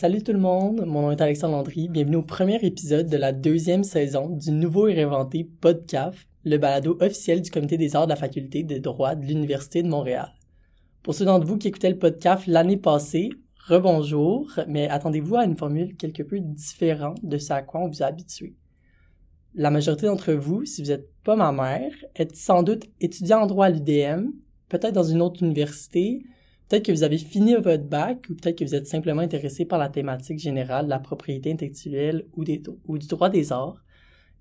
Salut tout le monde, mon nom est Alexandre Landry. Bienvenue au premier épisode de la deuxième saison du nouveau et réinventé PodCAF, le balado officiel du Comité des arts de la Faculté de droit de l'Université de Montréal. Pour ceux d'entre vous qui écoutaient le PodCAF l'année passée, rebonjour, mais attendez-vous à une formule quelque peu différente de ce à quoi on vous a habitué. La majorité d'entre vous, si vous n'êtes pas ma mère, êtes sans doute étudiant en droit à l'UDM, peut-être dans une autre université, peut-être que vous avez fini votre bac, ou peut-être que vous êtes simplement intéressé par la thématique générale de la propriété intellectuelle ou, ou du droit des arts.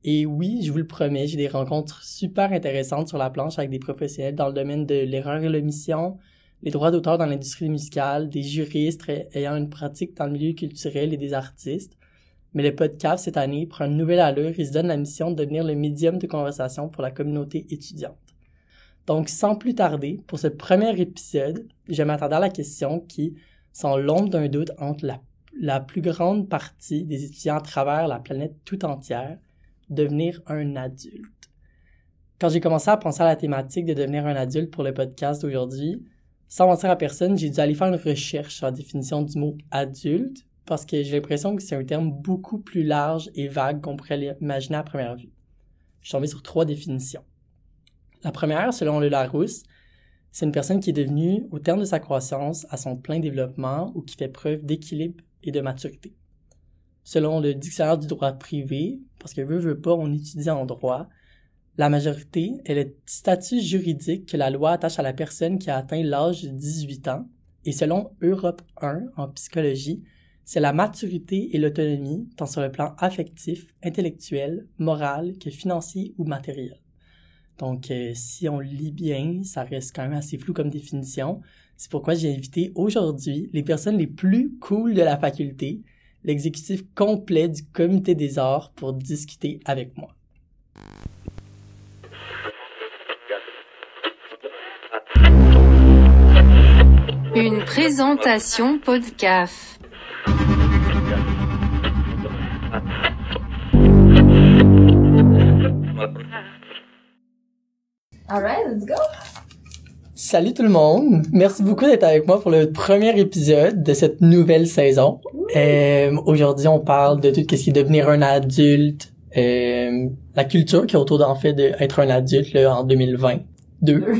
Et oui, je vous le promets, j'ai des rencontres super intéressantes sur la planche avec des professionnels dans le domaine de l'erreur et l'omission, les droits d'auteur dans l'industrie musicale, des juristes ayant une pratique dans le milieu culturel et des artistes. Mais le podcast cette année prend une nouvelle allure et se donne la mission de devenir le médium de conversation pour la communauté étudiante. Donc, sans plus tarder, pour ce premier épisode, je m'attendais à la question qui, sans l'ombre d'un doute entre la, la plus grande partie des étudiants à travers la planète tout entière, devenir un adulte. Quand j'ai commencé à penser à la thématique de devenir un adulte pour le podcast d'aujourd'hui, sans mentir à personne, j'ai dû aller faire une recherche sur la définition du mot adulte parce que j'ai l'impression que c'est un terme beaucoup plus large et vague qu'on pourrait l'imaginer à première vue. Je suis tombé sur trois définitions. La première, selon le Larousse, c'est une personne qui est devenue, au terme de sa croissance, à son plein développement ou qui fait preuve d'équilibre et de maturité. Selon le dictionnaire du droit privé, parce que veut, veut pas, on étudie en droit, la majorité est le statut juridique que la loi attache à la personne qui a atteint l'âge de 18 ans. Et selon Europe 1 en psychologie, c'est la maturité et l'autonomie, tant sur le plan affectif, intellectuel, moral que financier ou matériel. Donc, euh, si on lit bien, ça reste quand même assez flou comme définition. C'est pourquoi j'ai invité aujourd'hui les personnes les plus cool de la faculté, l'exécutif complet du comité des arts pour discuter avec moi. Une présentation podcast. Alright, let's go! Salut tout le monde! Merci beaucoup d'être avec moi pour le premier épisode de cette nouvelle saison. Euh, Aujourd'hui, on parle de tout ce qui est devenir un adulte, euh, la culture qui est autour d'en fait d'être un adulte là, en 2022.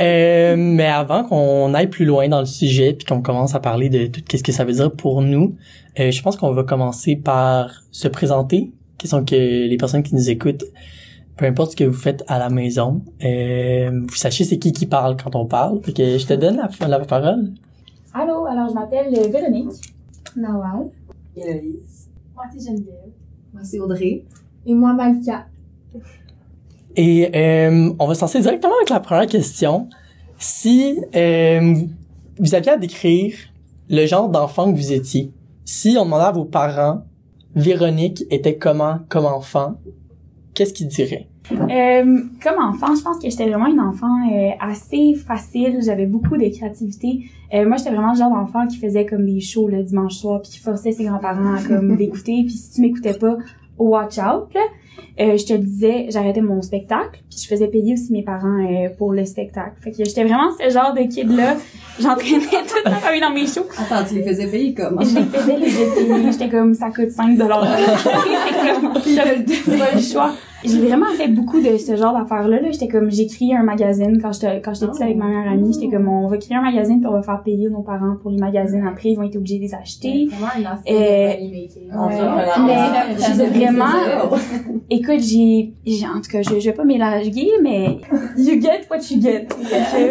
Euh, mais avant qu'on aille plus loin dans le sujet puis qu'on commence à parler de tout ce que ça veut dire pour nous, euh, je pense qu'on va commencer par se présenter, qui sont que les personnes qui nous écoutent, peu importe ce que vous faites à la maison, euh, vous sachez c'est qui qui parle quand on parle. Fait que je te donne la, la parole. Allô, alors je m'appelle Véronique. Nawal. Héloïse. Moi c'est Geneviève. Moi c'est Audrey. Et moi Malika. Et euh, on va se lancer directement avec la première question. Si euh, vous aviez à décrire le genre d'enfant que vous étiez, si on demandait à vos parents, Véronique était comment comme enfant, qu'est-ce qu'ils diraient? Euh, comme enfant, je pense que j'étais vraiment une enfant euh, assez facile. J'avais beaucoup de créativité. Euh, moi, j'étais vraiment le genre d'enfant qui faisait comme des shows le dimanche soir, puis qui forçait ses grands-parents à comme d'écouter. Puis si tu m'écoutais pas, watch out. Là. Euh, je te disais, j'arrêtais mon spectacle, puis je faisais payer aussi mes parents euh, pour le spectacle. Fait que j'étais vraiment ce genre de kid-là. J'entraînais toute ma famille dans mes shows. Attends, tu les faisais payer comment? Je les faisais les payer. J'étais comme, ça coûte 5 dollars. J'avais pas le choix. J'ai vraiment fait beaucoup de ce genre d'affaires-là. Là. J'étais comme, j'ai créé un magazine quand j'étais quand j'étais petite avec ma meilleure amie. J'étais comme, on va créer un magazine puis on va faire payer nos parents pour les magazines. Après, ils vont être obligés de les acheter. Vraiment un aspect Euh, mais j'ai vraiment, écoute, j'ai, j'ai, en tout cas, je, je vais pas m'élargir, mais you get what you get.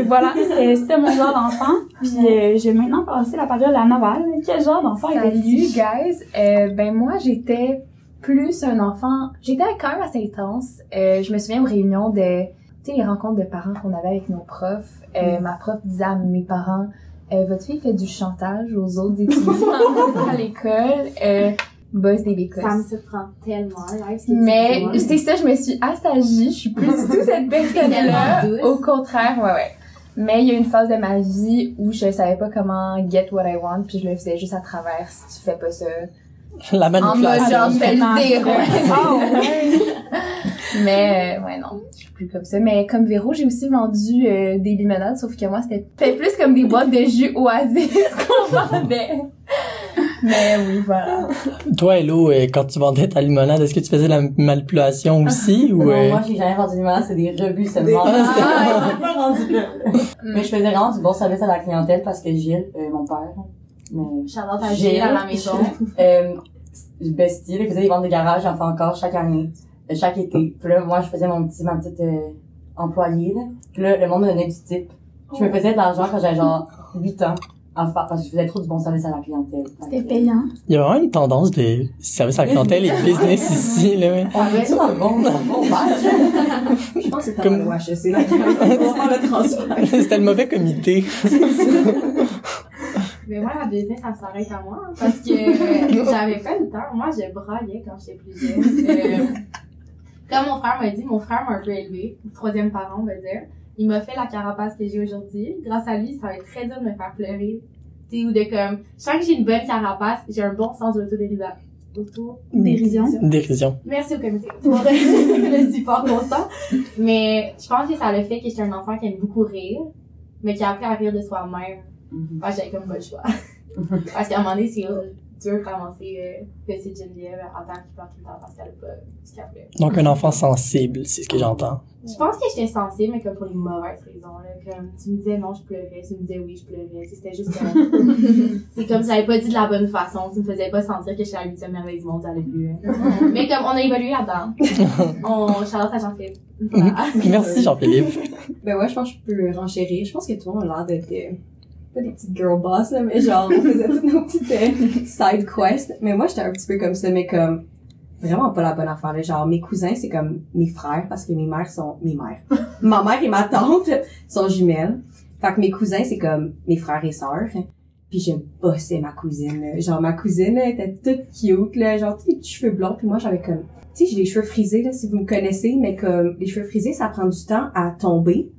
Voilà, c'était mon genre d'enfant. Puis euh, je vais maintenant passer la parole à Naval. Quel genre d'enfant Salut était-tu? guys, euh, ben moi j'étais plus un enfant, j'étais quand même assez intense. Euh, je me souviens aux réunions de, tu sais les rencontres de parents qu'on avait avec nos profs. Euh, Ma prof disait à mes parents, euh, votre fille fait du chantage aux autres étudiants à l'école. Euh, boss des bécosses. Ça me surprend tellement, là, ce Mais c'est ça, je me suis assagie. Je suis plus du tout cette personne-là. Au contraire, ouais, ouais. Mais il y a une phase de ma vie où je savais pas comment get what I want, puis je le faisais juste à travers. Si tu fais pas ça, La en mode manipulation. je vais le dire. ouais. Ah ouais. Mais euh, ouais non, je suis plus comme ça. Mais comme Véro, j'ai aussi vendu euh, des limonades, sauf que moi c'était plus comme des boîtes de jus oasis qu'on vendait. Mais oui, voilà. Toi, Hello, euh, quand tu vendais ta limonade, est-ce que tu faisais la manipulation aussi ou Non, euh, moi, j'ai jamais vendu du malade, c'est des revues seulement. Ah, c'est- Ah, j'ai pas rendu là. Mais je faisais vraiment du bon service à la clientèle parce que Gilles, euh, mon père, mais, Charlotte à Gilles, Gilles à la maison. euh, bestie, il faisait des ventes de garage, j'en fais encore chaque année, euh, chaque été. Puis là, moi, je faisais mon petit, ma petite, euh, employée, là. Puis là, le monde me donnait du type. Je me faisais de l'argent quand j'avais genre 8 ans. En fait, parce que je faisais trop du bon service à la clientèle. C'était payant. Il y a vraiment une tendance de service à la clientèle et business ici, là. On est-tu dans le bon, dans le bon? Je pense que c'est Comme- comme le HEC, là. On va faire le transfert. C'était le mauvais comité. Mais moi, la business, ça s'arrête à moi. hein, parce que euh, j'avais pas le temps. Moi, je braillais quand j'étais plus jeune. Euh, comme mon frère m'a dit, mon frère m'a un peu élevé. Troisième parent, on va dire. Il m'a fait la carapace que j'ai aujourd'hui. Grâce à lui, ça va être très dur de me faire pleurer. Tu sais, ou de comme, je sens que j'ai une bonne carapace, j'ai un bon sens de l'autodérision. Auto Dérision. Dérision. Merci au comité pour le support constant. Mais je pense que ça le fait que j'étais un enfant qui aime beaucoup rire, mais qui a appris à rire de soi-même. Moi, j'avais comme pas le choix. parce qu'à un moment donné, c'est dur de ramasser euh, petite Geneviève en tant qu'il pleure tout le temps parce qu'elle a pas ce qu'elle voulait. Donc, un enfant sensible, c'est ce que j'entends. Je pense que j'étais sensible, mais comme pour les mauvaises raisons. Là. Comme tu me disais non, je pleurais. Tu me disais oui, je pleurais. C'était juste comme... c'est comme si j'avais pas dit de la bonne façon. Tu me faisais pas sentir que j'étais la huitième merveille du monde à plus. mais comme on a évolué là-dedans. On... Charlotte à Jean-Philippe. Voilà. Merci, Jean-Philippe. Ben ouais, je pense que je peux renchérir. Je pense que tout le monde a l'air d'être, euh, pas des petites girl boss, là, mais genre, on faisait toutes nos petites euh, side quests. Mais moi, j'étais un petit peu comme ça, mais comme, vraiment pas la bonne affaire, là. Genre, mes cousins, c'est comme mes frères, parce que mes mères sont, mes mères. ma mère et ma tante sont jumelles. Fait que mes cousins, c'est comme mes frères et sœurs. Puis je bossais ma cousine. là. Genre, ma cousine, là, était toute cute, là. Genre, tous les petits cheveux blonds. Puis moi, j'avais comme, tu sais, j'ai les cheveux frisés, là, si vous me connaissez, mais comme, les cheveux frisés, ça prend du temps à tomber.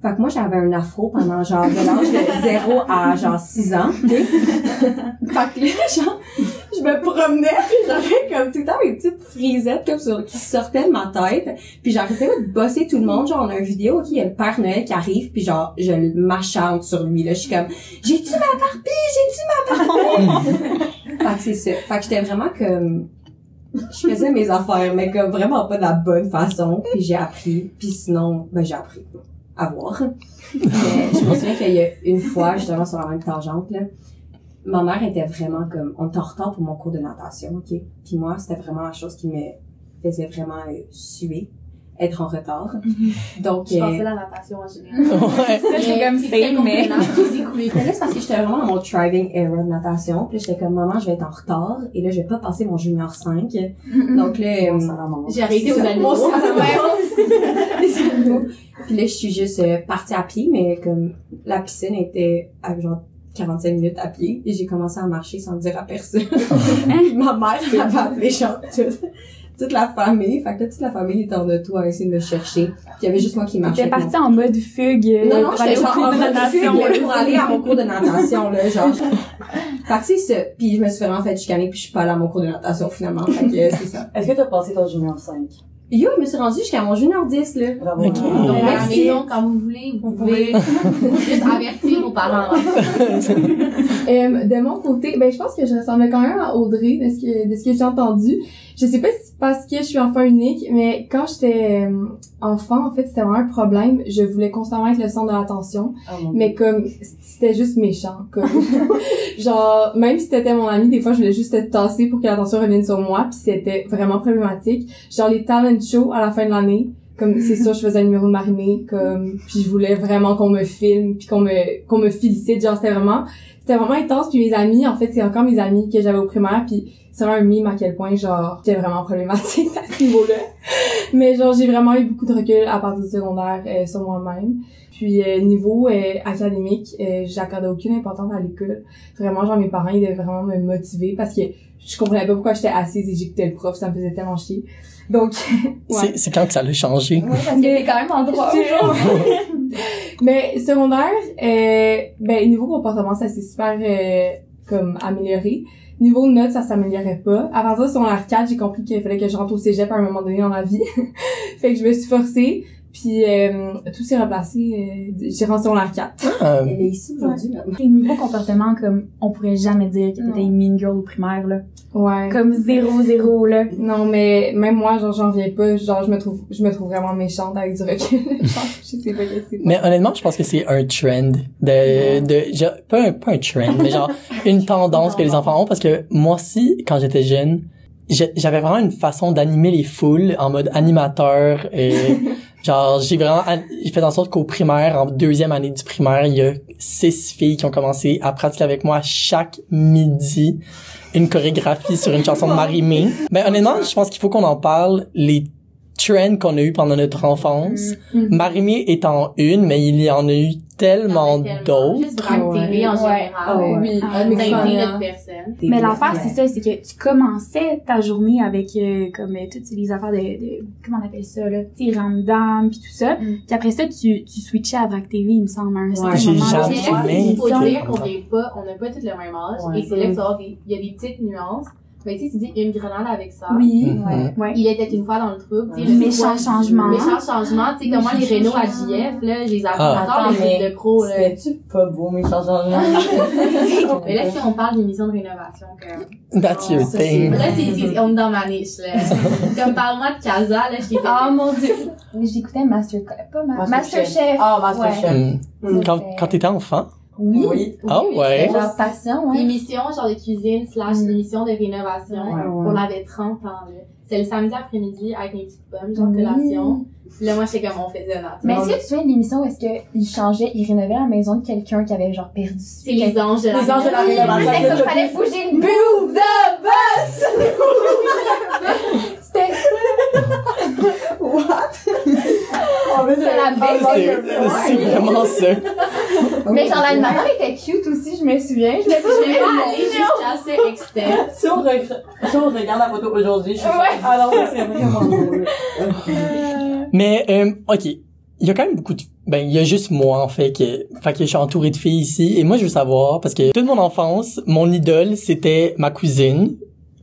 Fait que moi, j'avais un afro pendant genre de l'âge de 0 à genre 6 ans. fait que là, genre, je me promenais puis j'avais comme tout le temps mes petites frisettes comme sur, qui sortaient de ma tête. Puis j'arrêtais de bosser tout le monde. Genre, on a une vidéo, ok, il y a le Père Noël qui arrive puis genre, je m'achante sur lui. Là, je suis comme, j'ai-tu ma Barbie? J'ai-tu ma Barbie? fait que c'est ça. Fait que j'étais vraiment comme, je faisais mes affaires, mais comme vraiment pas de la bonne façon. Puis j'ai appris. Puis sinon, ben j'ai appris à voir. Mais je me souviens qu'il y a une fois, justement sur la même tangente, là, ma mère était vraiment comme, on était en retard pour mon cours de natation, ok? Puis moi, c'était vraiment la chose qui me faisait vraiment euh, suer, être en retard. Donc, Je pensais euh, à la natation en général. Ouais. J'étais comme fake, mais- là, c'est parce que j'étais vraiment dans mon thriving era de natation. Puis là, j'étais comme, maman, je vais être en retard. Et là, je vais pas passer mon junior 5. Donc là, euh, J'ai arrêté aux C'est animaux. Puis là, je suis juste euh, partie à pied, mais comme la piscine était à genre 45 minutes à pied, et j'ai commencé à marcher sans dire à personne. Ma mère m'avait appelé genre toute, toute la famille. Fait que là, toute la famille était en auto à essayer de me chercher. Puis il y avait juste moi qui marchais. J'étais partie en mode fugue. euh, non, non, j'étais genre en de mode natation, fugue, pour aller à mon cours de natation, là, genre. fait que c'est ça. Puis je me suis vraiment fait chicaner, puis je suis pas allée à mon cours de natation, finalement. Fait que euh, c'est ça. Est-ce que t'as passé ton junior 5? Yo, je me suis rendue jusqu'à mon junior 10, là. Bravo. Donc, à la maison, quand vous voulez, vous pouvez juste avertir vos parents. Euh, de mon côté, ben je pense que je ressemblais quand même à Audrey de ce que de ce que j'ai entendu. Je sais pas si c'est parce que je suis enfant unique, mais quand j'étais euh, enfant, en fait, c'était vraiment un problème. Je voulais constamment être le centre de l'attention, Oh mon mais comme c'était juste méchant, comme genre même si t'étais mon ami, des fois je voulais juste te tasser pour que l'attention revienne sur moi, puis c'était vraiment problématique. Genre les talent shows à la fin de l'année, comme c'est sûr je faisais un numéro de marinée, comme puis je voulais vraiment qu'on me filme, puis qu'on me qu'on me félicite, genre c'était vraiment c'était vraiment intense puis mes amis en fait c'est encore mes amis que j'avais au primaire puis c'est un mime à quel point genre j'étais vraiment problématique à ce niveau-là. Mais genre j'ai vraiment eu beaucoup de recul à partir du secondaire euh, sur moi-même. Puis euh, niveau euh, académique euh, j'accordais aucune importance à l'école. Vraiment genre mes parents ils devaient vraiment me motiver parce que je comprenais pas pourquoi j'étais assise et j'écoutais le prof ça me faisait tellement chier donc ouais C'est quand que ça l'a changé? Ouais, parce que quand même en droit aujourd'hui. Mais secondaire, euh, ben niveau comportement, ça s'est super euh, comme amélioré. Niveau notes, ça s'améliorait pas. À partir de son 4, j'ai compris qu'il fallait que je rentre au cégep à un moment donné dans ma vie. fait que je me suis forcée. Puis euh, tout s'est replacé. Euh, j'ai rentré au 4. Euh, Elle est ici aujourd'hui, maintenant. Et niveau comportement, comme, on pourrait jamais dire que t'étais une mean girl au primaire, là. Ouais. Comme zéro, zéro, là. Non, mais même moi, genre, j'en viens pas. Genre, je me trouve, je me trouve vraiment méchante avec du recul. genre, je sais pas que c'est. mais honnêtement, je pense que c'est un trend de, de, genre, pas un, pas un trend, mais genre, une tendance que les enfants ont parce que moi aussi, quand j'étais jeune, j'avais vraiment une façon d'animer les foules en mode animateur et genre j'ai vraiment j'ai fait en sorte qu'au primaire en deuxième année du primaire il y a six filles qui ont commencé à pratiquer avec moi chaque midi une chorégraphie sur une chanson de Marie-Mé. Mais honnêtement, je pense qu'il faut qu'on en parle les trends qu'on a eu pendant notre enfance. Mhm. Marie-Mé étant une, mais il y en a eu tellement d'autres. En Ouais. général. Ah ouais. Oui, Ah, hein. Mais l'affaire, c'est ça, c'est que tu commençais ta journée avec, euh, comme, euh, toutes les affaires de, de comment on appelle ça, là, tu Ramdam, pis tout ça. Mm. Puis après ça, tu, tu switchais à Vrac TV, il me semble, un certain J'ai jamais il faut dire qu'on vient pas, on n'a pas tous le même âge, Ouais. et c'est là que tu vas avoir des, il y a des petites nuances. Mais tu sais, tu dis une grenade avec ça. Oui, Mhm. ouais. Il était une fois dans le troupe, tu sais. Ouais. le- Méchant ouais, changement. Méchant changement, tu sais, comment les Renault à JF, là, je les apprends Ah. les mais trucs de pro, là. C'était-tu pas beau, mes changements? Mais là, si on parle d'émissions de rénovation, comme, That's your ça, thing. là, c'est, c'est, on est dans ma niche, là. comme, parle-moi de Casa, là, je t'ai. Oh mon dieu. J'écoutais Master, pas Ma- Masterchef. Ah, Masterchef. Mm. Quand, quand t'étais enfant? Oui. Oui. Ah ouais. C'était genre passion, ouais. émission genre de cuisine slash Mm. émission de rénovation. Ouais, On avait 30 ans, là. C'est le samedi après-midi avec mes petites pommes, genre Oui. collation. Puis là, moi, j'étais comme, on faisait notre. Mais est-ce que tu souviens de l'émission où est-ce qu'il changeait, il rénovait la maison de quelqu'un qui avait genre perdu C'est les anges de la Les anges de la rénovation. C'était comme fallait bouger le bouffe de boss! C'était mais ça la bête. C'est c'est vraiment ça. Mais genre l'animateur était cute aussi, je me souviens. Je l'ai Je vais pas aller jusqu'à ce extent. Si on, si on regarde la photo aujourd'hui, je suis Ouais. Ça serait vraiment drôle. Mais, euh, OK. Il y a quand même beaucoup de... Ben, il y a juste moi, en fait, que... Fait que je suis entouré de filles ici. Et moi, je veux savoir, parce que toute mon enfance, mon idole, c'était ma cousine,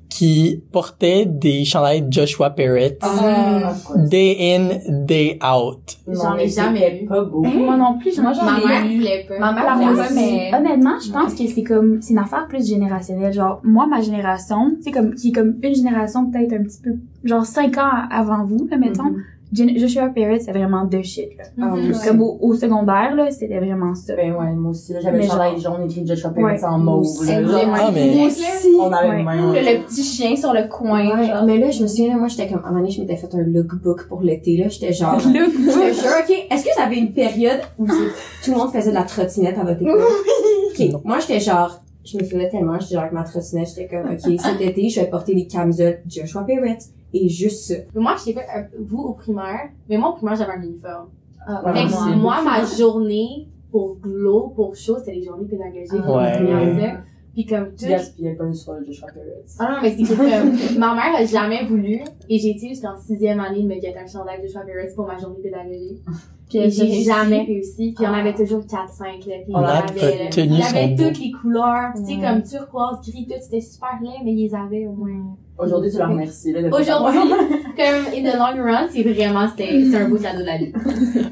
qui portait des chandails de Joshua Parrott. Ah, Day in, day out. J'en ai mais jamais pas beau. Moi non plus, j'en Moi, j'en Ma ai mère eu. voulait pas. Ma mère La voulait moi pas, mais. Honnêtement, je pense que c'est comme, c'est une affaire plus générationnelle. Genre, moi, ma génération, tu sais, comme, qui est comme une génération peut-être un petit peu, genre 5 ans avant vous, là, mettons. Gen- Joshua Parrott, c'est vraiment de shit, là. Ah, Mhm. moi Comme au, au secondaire, là, c'était vraiment ça. Ben ouais, moi aussi. là, J'avais le chandail jaune écrit Joshua Parrott Ouais. en mauve. là. Exactement. Ah, mais- Moi aussi. On avait Ouais. le même. Le, le petit chien sur le coin. Ouais, genre. mais là, je me souviens, là, moi, j'étais comme, à un moment donné, je m'étais fait un lookbook pour l'été, là. J'étais genre, je te jure, ok. Est-ce que vous avez une période où tout le monde faisait de la trottinette à votre école? Ok. Moi, j'étais genre, je me souvenais tellement, j'étais genre avec ma trottinette, j'étais comme, ok, cet été, je vais porter des camisoles Joshua Parrott. Et juste ça. Mais moi, je sais pas, euh, vous au primaire, mais moi au primaire, j'avais un uniforme. Ah, Ouais, Fait que moi. moi, ma journée pour glow, pour show, c'était les journées pédagogiques. Ouais. Puis. Puis comme tout. Tu gaspillais pas le soir de Joshua Parrott. Ah non, mais c'est que comme, ma mère a jamais voulu, et j'ai été jusqu'en sixième année de me guetter un chandail de Joshua Parrott pour ma journée pédagogique. Puis j'ai jamais réussi. Puis on Ah. avait toujours 4-5, là. Puis On on a avait, il y avait toutes les couleurs, tu sais, comme turquoise, gris, tout, c'était super laid, mais ils les avaient au moins. Aujourd'hui, tu la remercies, là. de- Aujourd'hui, comme in the long run, c'est vraiment, c'est un beau cadeau de la vie.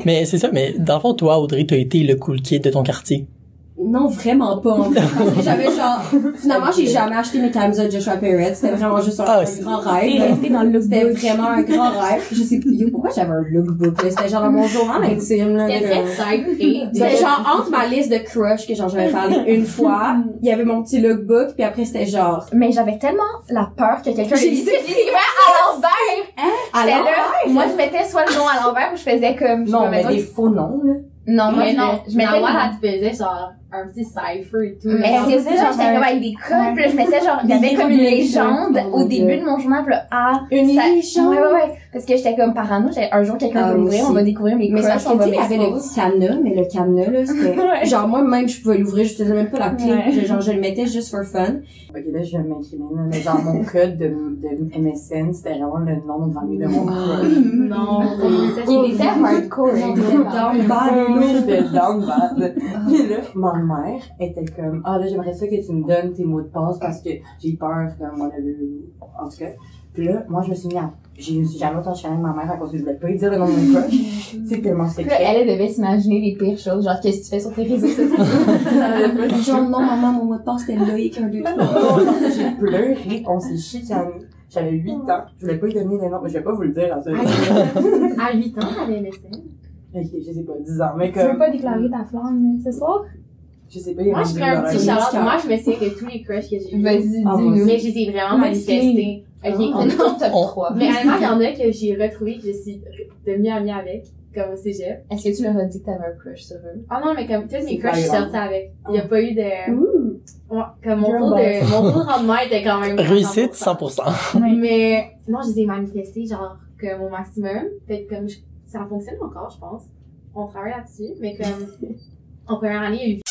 Mais c'est ça, mais dans le fond, toi, Audrey, t'as été le cool kid de ton quartier. Non, vraiment pas, en fait. Parce que j'avais genre, finalement, j'ai jamais acheté mes camisoles Joshua Parrott. C'était vraiment juste un, Ah, grand rêve. resté dans le C'était vraiment un grand rêve. Je sais plus, yo, pourquoi j'avais un lookbook, là? C'était genre dans mon journal intime, là. C'était. C'était genre entre ma liste de crush que genre j'avais parlé une fois, il y avait mon petit lookbook, puis après c'était genre Mais j'avais tellement la peur que quelqu'un J'ai dit- à l'envers. à J'étais l'envers? moi je mettais soit le nom à l'envers ou je faisais comme. je Non, mais des faux noms, là. Non, moi Mais je, non, je moi, les- elle te faisait genre un petit cipher et tout. Mais c'est ça, genre, j'étais comme avec des codes, puis là, je mettais genre, il y avait comme une légende Oh au mon début de mon journal, puis là, ah, Une ça- légende? Ouais, ouais, ouais. Parce que j'étais comme parano, j'avais un jour quelqu'un Ah, va l'ouvrir, on va découvrir mes Mais ça, crushs, on va il y avait le m'exposer. petit cadenas, mais le cadenas, là, c'était, Ouais. genre, moi, même, je pouvais l'ouvrir, je faisais même pas la clé. Ouais. Genre, je le mettais juste for fun. Ok, là, je vais m'incriminer, là, mais genre, mon code de, de MSN, c'était vraiment le nom de famille de mon crush. Non, Il était hardcore, hein, il était Down bad j'étais down bad. Puis là, ma mère était comme, ah là, j'aimerais ça que tu me donnes tes mots de passe parce que j'ai peur, comme, on avait en tout cas. Puis là, moi, je me suis mis à, je me suis jamais autant chialée avec ma mère à cause que je voulais pas lui dire le nom de mon crush. C'est tellement secret. elle, elle devait s'imaginer les pires choses, genre qu'est-ce que tu fais sur tes réseaux sociaux? Genre, non, maman, mon mot de passe, c'était Loïc, un, deux, trois. J'ai pleuré, on s'est chicané. J'avais 8 ans, je voulais pas lui donner mais je vais pas vous le dire à ça. À 8 ans, t'avais MSN. Ok, je sais pas, 10 ans, mais Tu veux comme, pas déclarer ta flamme ce soir? je sais pas, il y a Moi, je ferais un petit shout Moi, je me sais que tous les crushs que j'ai. Vas-y, Ah, dis-nous. Mais je les ai vraiment manifestés. Ok, On est en top On- 3. Mais honnêtement, il y en a que j'ai retrouvé, que je suis devenue amie avec, comme au cégep. Est-ce que tu leur as dit que t'avais un crush sur eux? Ah non, mais comme tous mes crushs, je sortie avec. Il y a pas eu de... Ouais, comme mon taux de, mon taux de rendement était quand même... Réussite 100%. 100%. Mais non, je les ai manifestés, genre, comme au maximum. Fait que comme, je- ça fonctionne encore, je pense. On travaille là-dessus, mais comme, en première année, il y a eu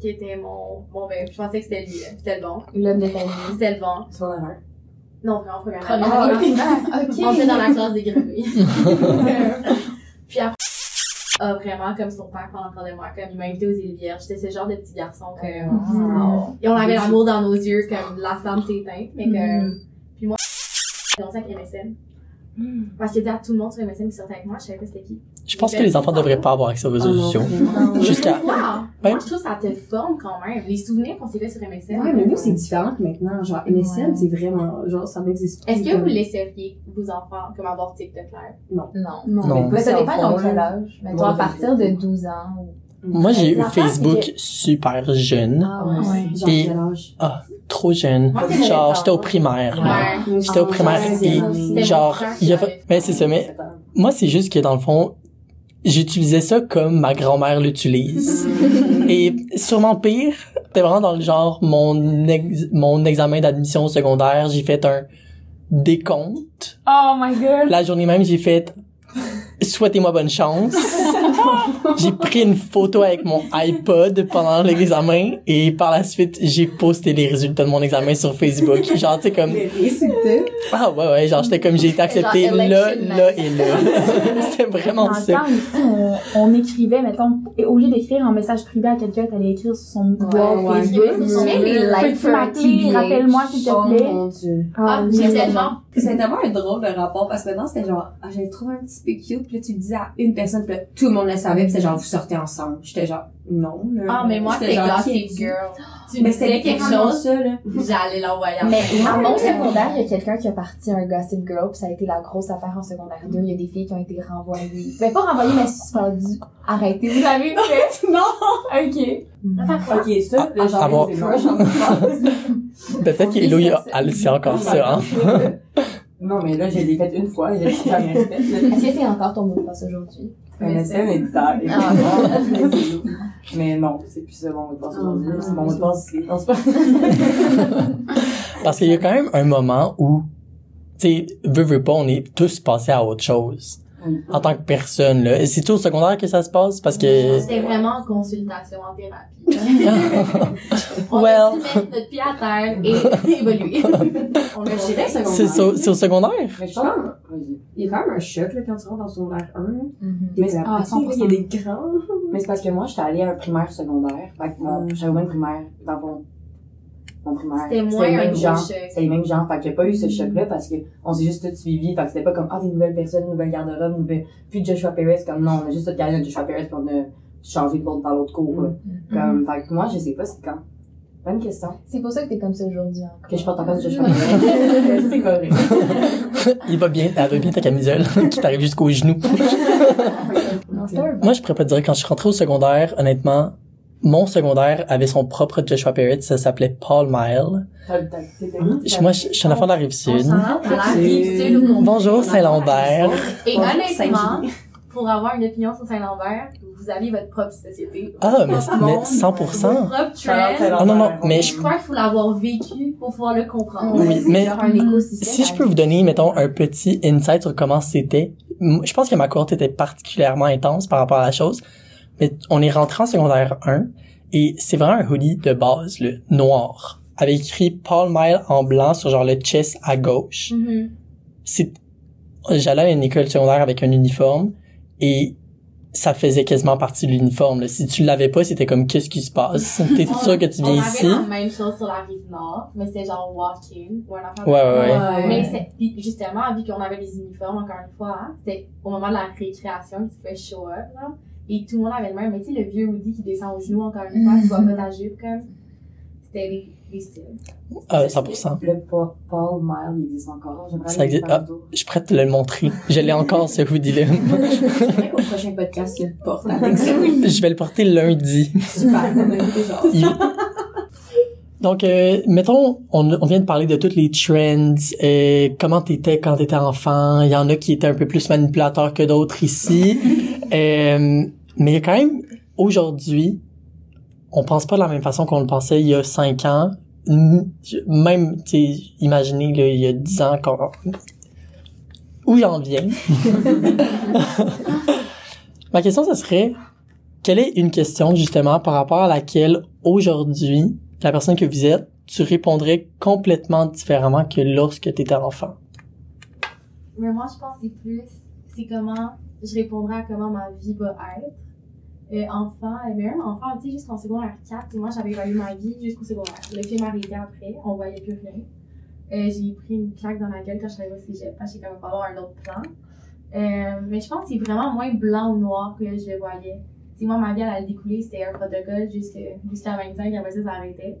qui était mon, mon ben, je pensais que c'était lui, là. C'était le bon. L'homme de ta vie. C'était le bon. La main. Non, vraiment, première Première année. année. Ok. On était dans la classe des grenouilles. Puis après, vraiment comme son père pendant de moi, comme il m'a invité aux îles Vierges. J'étais ce genre de petit garçon que, et on avait l'amour dans nos yeux, comme la flamme s'est éteinte, mais que, puis moi, j'ai commencé avec MSN. Parce que dit à tout le monde sur MSN qui sortait avec moi, je savais pas c'était qui. Je pense que les enfants devraient pas avoir accès aux réseaux sociaux. Jusqu'à. Wow! Ouais. Moi, je trouve que ça te forme quand même. Les souvenirs qu'on s'est fait sur MSN. Ouais, mais nous, c'est différent que maintenant. Genre, MSN, Ouais. c'est vraiment, genre, ça n'existe plus. Est-ce que vous laisseriez vos enfants comme avoir TikTok live? Non. Non. Mais ça dépend dans quel âge. Mais toi, à partir de 12 ans. Moi, j'ai eu Facebook super jeune. Ah Ouais. Et- quel âge? Trop jeune. Moi, Genre, j'étais au primaire. Ouais. J'étais au primaire et genre, il y a mais c'est ça, mais moi, c'est juste que dans le fond, j'utilisais ça comme ma grand-mère l'utilise. et sûrement pire, c'était vraiment dans le genre, mon ex- mon examen d'admission au secondaire, j'ai fait un décompte. Oh my god! La journée même, j'ai fait souhaitez-moi bonne chance. j'ai pris une photo avec mon iPod pendant l'examen et par la suite, j'ai posté les résultats de mon examen sur Facebook. Genre, tu sais, comme, ah ouais, ouais, genre, j'étais comme, j'ai été accepté Genre, là, là et là. C'était vraiment Dans le ça. temps aussi, on, on écrivait, mettons, et au lieu d'écrire un message privé à quelqu'un, t'allais écrire sur son wall ouais. Facebook. Peux-tu m'appeler? Rappelle-moi, s'il te plaît. Oh mon dieu. Ah, j'ai vraiment. tellement C'était tellement un drôle de rapport parce que maintenant c'était genre, ah, j'avais trouvé un petit peu cute, puis là tu le disais à une personne, puis là, tout le monde le savait, puis c'était genre, vous sortez ensemble. J'étais genre, non. Là, Ah, mais moi, genre, Gossip? Girl. Tu Mais disais c'était quelque chose, ça, là. j'allais l'envoyer à Mais à mon secondaire, il y a quelqu'un qui a parti un Gossip Girl, puis ça a été la grosse affaire en secondaire 2. Il y a des filles qui ont été renvoyées. Ben, pas renvoyées, mais suspendues. Arrêtez. Vous avez fait? Non! Ok. Ok, ça, le genre, c'est. Peut-être qu'Elo, il a- elle sait encore ça, hein. Non, mais là, je l'ai fait une fois, je l'ai jamais fait. Est-ce que c'est encore ton mot de passe aujourd'hui? MSN est tard. Ah. Mais non, c'est plus ça mon mot de passe aujourd'hui. Ah. C'est mon mot de passe ici. Parce qu'il y a quand même un moment où, tu sais, veux, veux pas, on est tous passés à autre chose. En tant que personne, là. C'est tout au secondaire que ça se passe? Parce que, C'était vraiment en consultation en thérapie. On Well. a dû mettre notre pied à terre et évoluer. On a dirais fait c'est au, c'est au secondaire? Mais je pense. Il y a quand même un choc, là, quand tu rentres dans secondaire 1, là. Mhm. Mais c'est Ah, là, il y a des grands. Mais c'est parce que moi, j'étais allée à un primaire secondaire. Fait que mon, j'avais primaire, dans mon, primaire. C'était moins les un mêmes gros gens. choc. C'était les mêmes gens. Fait qu'il n'y a pas eu ce choc-là parce que on s'est juste tous suivis. Fait que c'était pas comme, ah, des nouvelles personnes, nouvelle garde-robe, nouvelle, puis Joshua Perez. Comme, non, on a juste tout gardé Joshua Perez puis on a changé de l'autre dans l'autre cours, là. Comme, fait que moi, je sais pas c'est quand. Bonne question. C'est pour ça que t'es comme ça aujourd'hui encore. Que je porte encore du Joshua Perez. c'est correct. Il va bien, elle va bien ta camisole, qui t'arrive jusqu'aux genoux. Non, c'était un Moi, je pourrais pas te dire, quand je suis rentré au secondaire, honnêtement, mon secondaire avait son propre Joshua Perrett, ça s'appait Paul Mile. Je- Moi, je je suis un enfant de la rive sud. On s'en la rive sud où on- Bonjour Saint-Lambert. Et honnêtement, pour avoir une opinion sur Saint-Lambert, vous avez votre propre société. Ah, mais, mais monde, 100%. Votre propre trend. Ah non, non, mais Je je, crois qu'il faut l'avoir vécu pour pouvoir le comprendre. Oui, mais si je peux vous donner, mettons, un petit insight sur comment c'était, je pense que ma cohorte était particulièrement intense par rapport à la chose, mais on est rentré en secondaire 1 et c'est vraiment un hoodie de base, le noir, avec écrit Paul Mile en blanc sur genre le chest à gauche. Mhm. c'est j'allais à une école secondaire avec un uniforme et ça faisait quasiment partie de l'uniforme. Si tu l'avais pas, c'était comme qu'est-ce qui se passe? T'es On- sûr que tu On viens avait ici? la même chose sur la rive nord, mais c'était genre walk-in ou un affaire Ouais, ouais, ouais. Mais justement, vu qu'on avait des uniformes, encore une fois, hein, c'était au moment de la récréation que tu fais show up, là. Et tout le monde avait le même. Mais tu sais, le vieux hoodie qui descend aux genoux, encore une fois, tu vois pas ta jupe, comme. C'était les, les styles. Ah, 100%. Le Pa- Paul Mile, il existe encore. J'aimerais Ça aller existe- faire ah. Je suis prête à te le montrer. Je l'ai encore, ce hoodie-là. J'aimerais qu'au prochain podcast, tu le portes avec ça. Je vais le porter lundi. Super. On a. Il- Donc, euh, mettons, on, on vient de parler de toutes les trends, euh, comment t'étais quand t'étais enfant. Il y en a qui étaient un peu plus manipulateurs que d'autres ici. Euh, mais quand même, aujourd'hui, on pense pas de la même façon qu'on le pensait il y a cinq ans. Même, tu imaginez, il y a dix ans, quand... où j'en viens. Ma question, ce serait, quelle est une question, justement, par rapport à laquelle, aujourd'hui, la personne que vous êtes, tu répondrais complètement différemment que lorsque tu étais enfant? Mais moi, je pense que c'est plus, c'est comment, je répondrais à comment ma vie va être. Euh, enfant, euh, mais même enfant, tu sais, jusqu'en secondaire 4, moi, j'avais évalué ma vie jusqu'au secondaire. Le film arrivait après, on voyait plus rien. Euh, j'ai pris une claque dans la gueule quand je suis arrivée au cégep, parce que pas avoir un autre plan. Euh, mais je pense que c'est vraiment moins blanc ou noir que je le voyais. Tu sais, moi, ma vie, elle a découlé, c'était un protocole jusqu'à 25, après ça, ça arrêtait.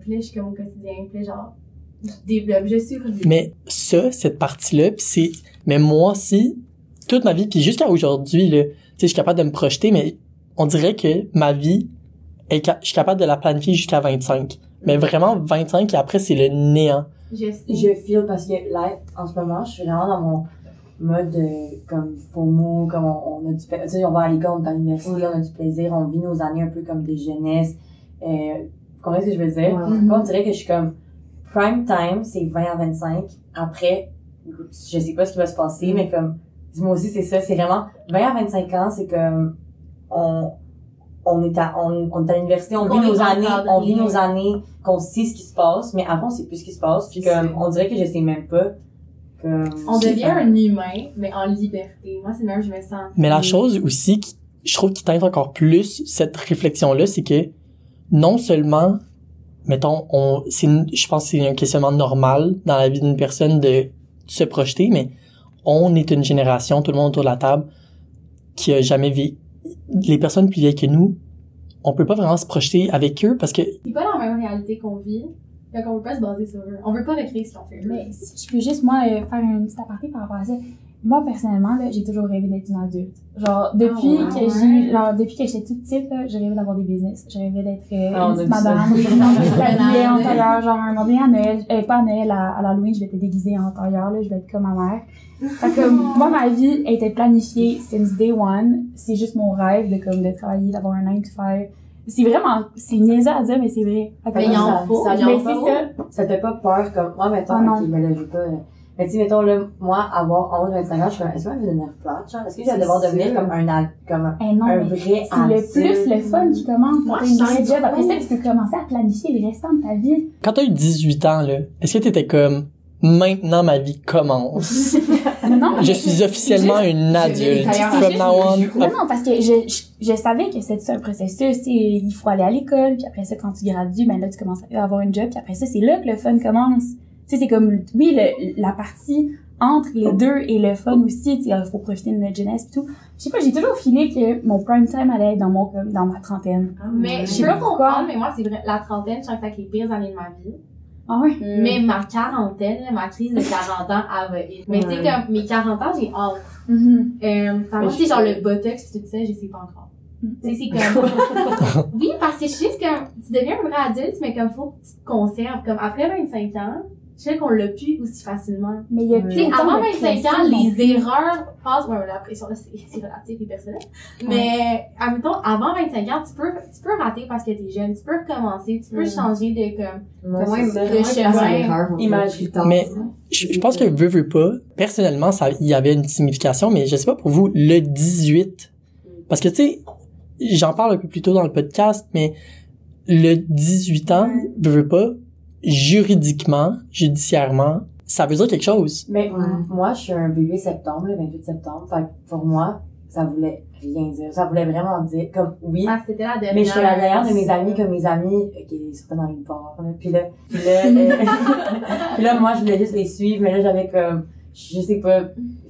Puis là, je comme quotidien, puis genre, je développe, je Mais ça, cette partie-là, pis c'est... Mais moi aussi, toute ma vie, puis jusqu'à aujourd'hui, là, je suis capable de me projeter, mais on dirait que ma vie, est je suis capable de la planifier jusqu'à 25. Mais vraiment, 25, et après, c'est le néant. Je sais. Je feel parce que là, en ce moment, je suis vraiment dans mon mode comme FOMO, comme on, on a du pla- tu sais, on va à l'école, on est à l'université, on a du plaisir, on vit nos années un peu comme des jeunesses. Euh, vous comprenez ce que je veux dire? Ouais. On dirait que je suis comme prime time, c'est 20 à 25. Après, je sais pas ce qui va se passer, mais comme moi aussi c'est ça, c'est vraiment 20 à 25 ans, c'est comme on on est à on, on est à l'université, on On vit nos années, on vit nos années, qu'on sait ce qui se passe, mais avant on sait plus ce qui se passe, puis comme on dirait que je sais même pas comme On devient un humain, mais en liberté. Moi, c'est le même, je me sens. Mais la chose aussi, qui, je trouve qui teinte encore plus cette réflexion-là, c'est que non seulement, mettons, on, c'est, je pense que c'est un questionnement normal dans la vie d'une personne de se projeter, mais on est une génération, tout le monde autour de la table, qui a jamais vécu. Les personnes plus vieilles que nous, on peut pas vraiment se projeter avec eux parce que C'est pas la même réalité qu'on vit. Fait qu'on veut pas se baser sur eux. On veut pas recréer ce qu'ils ont fait. Mais si je peux juste, moi, euh, faire une petite aparté par rapport à ça. Moi, personnellement, là, j'ai toujours rêvé d'être une adulte. Genre, depuis Ah que ouais? j'ai, genre, depuis que j'étais toute petite, là, je rêvais d'avoir des business. Je rêvais d'être euh, Ah, une ça. madame. Je en tailleur, genre, un moment donné, à Noël, euh, pas à Noël, à, à l'Halloween, je vais être déguisée en tailleur, là, je vais être comme ma mère. Fait que, moi, ma vie était planifiée since day one. C'est juste mon rêve de, comme, de travailler, d'avoir un 9 to 5. C'est vraiment, c'est niaiseux à dire, mais c'est vrai. Fait que Mais il en ça- faut. ça- c'est ça. ça te fait pas peur comme moi mettons Ah, non. ok mais là je veux pas mais tu sais mettons là moi avoir en haut de 25 ans je suis comme est-ce que je vais devenir plate genre? Est-ce que je vais devoir devenir comme un ad- comme un, Eh non, un vrai c'est le adulte? plus le fun qui commence. Moi, T'as une vraie job. Après ça, tu peux commencer à planifier le restant de ta vie. quand t'as eu 18 ans, là, est-ce que t'étais comme, maintenant ma vie commence? Non, Je suis officiellement une adulte. From juste- now on. Non, non, parce que je, je, je savais que c'était un processus. tu sais, Il faut aller à l'école, puis après ça, quand tu gradues, ben là, tu commences à avoir une job, puis après ça, c'est là que le fun commence. Tu sais, c'est comme, oui, le, la partie entre les deux et le fun aussi, tu sais, il faut profiter de notre jeunesse et tout. Je sais pas, j'ai toujours filé que mon prime time allait être dans mon, comme, dans ma trentaine. Mais Je sais peux pas pourquoi? comprendre, mais moi, c'est vrai, la trentaine, je sens que c'est les pires années de ma vie. Ah ouais? Mais ma quarantaine, là, ma crise de 40 ans, elle va être. Mais tu sais, comme mes 40 ans, j'ai hâte. Euh, Mais contre, tu sais, je- genre le botox pis tout ça, je sais pas encore. Mm. Tu sais, c'est comme. oui, parce que je suis juste comme. Tu deviens un vrai adulte, mais comme faut que tu te conserves. Comme après 25 ans, je sais qu'on l'a plus aussi facilement. Mais il y a Tu plus Tu sais, autant avant de 25 ans, les erreurs passent. Ouais, la pression, là, c'est c'est relatif et personnel. Mais, admettons, avant 25 ans, tu peux, tu peux rater parce que t'es jeune. Tu peux recommencer. Tu peux Mm. changer de, comme. Moins, chemin. Imagine. Mais- Je, je pense que veux, veux pas. Personnellement, ça, il y avait une signification, mais je sais pas pour vous, le 18. Parce que, tu sais, j'en parle un peu plus tôt dans le podcast, mais le 18 ans, veux, veux pas, juridiquement, judiciairement, ça veut dire quelque chose. Mais Ouais. moi, je suis un bébé septembre, le 28 septembre. Fait que pour moi, ça voulait rien dire. Ça voulait vraiment dire, comme, oui, Ah, c'était la dernière. mais j'étais la dernière de mes amis, comme mes amis, qui est certainement dans une part, là. Puis là, puis là, euh, puis là, moi, je voulais juste les suivre, mais là, j'avais comme, je sais pas,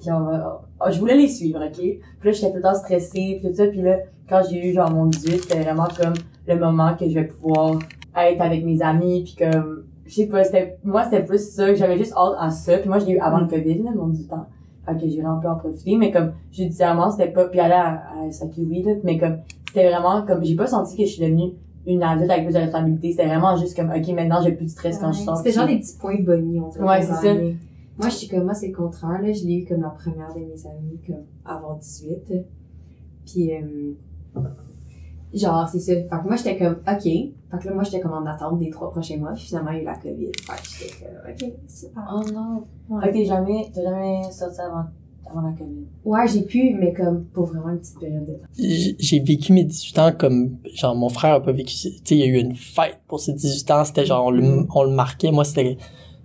genre, euh, oh, je voulais les suivre, ok? Puis là, j'étais tout le temps stressée, puis tout ça, puis là, quand j'ai eu, genre, mon 18, c'était vraiment comme le moment que je vais pouvoir être avec mes amis, puis comme, je sais pas, c'était, moi, c'était plus ça, j'avais juste hâte à ça, puis moi, je l'ai eu avant le COVID, là, mon 18 ans. Fait que j'ai vraiment pu en profiter, mais comme, judiciairement, c'était pas, puis aller à, à SAQI, là, mais comme, c'était vraiment comme, j'ai pas senti que je suis devenue une adulte avec plus de responsabilité, c'était vraiment juste comme, ok, maintenant, j'ai plus de stress quand je sors. C'était genre des petits points bonnies, on dirait. Ouais, c'est ça. Moi, je suis comme, moi, c'est le contraire, là. Je l'ai eu comme la première de mes amies, comme, avant 18. Puis, euh, genre, c'est ça. Fait que moi, j'étais comme, OK. Fait que là, moi, j'étais comme en attente des trois prochains mois. Puis finalement, il y a eu la COVID. Fait que j'étais comme, OK, super. Oh non. Fait que t'es jamais, t'as jamais sorti avant, avant la COVID. Ouais, j'ai pu, mais comme, pour vraiment une petite période de temps. J'ai vécu mes 18 ans comme, genre, mon frère a pas vécu, tu sais, il y a eu une fête pour ses 18 ans, c'était genre, on le, on le marquait, moi, c'était,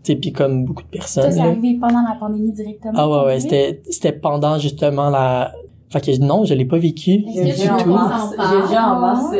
tu sais, puis comme beaucoup de Ça, personnes, c'est là. arrivé pendant la pandémie directement. Ah ouais, ouais, 18? c'était, c'était pendant justement la, fait que non, je l'ai pas vécu. Mars.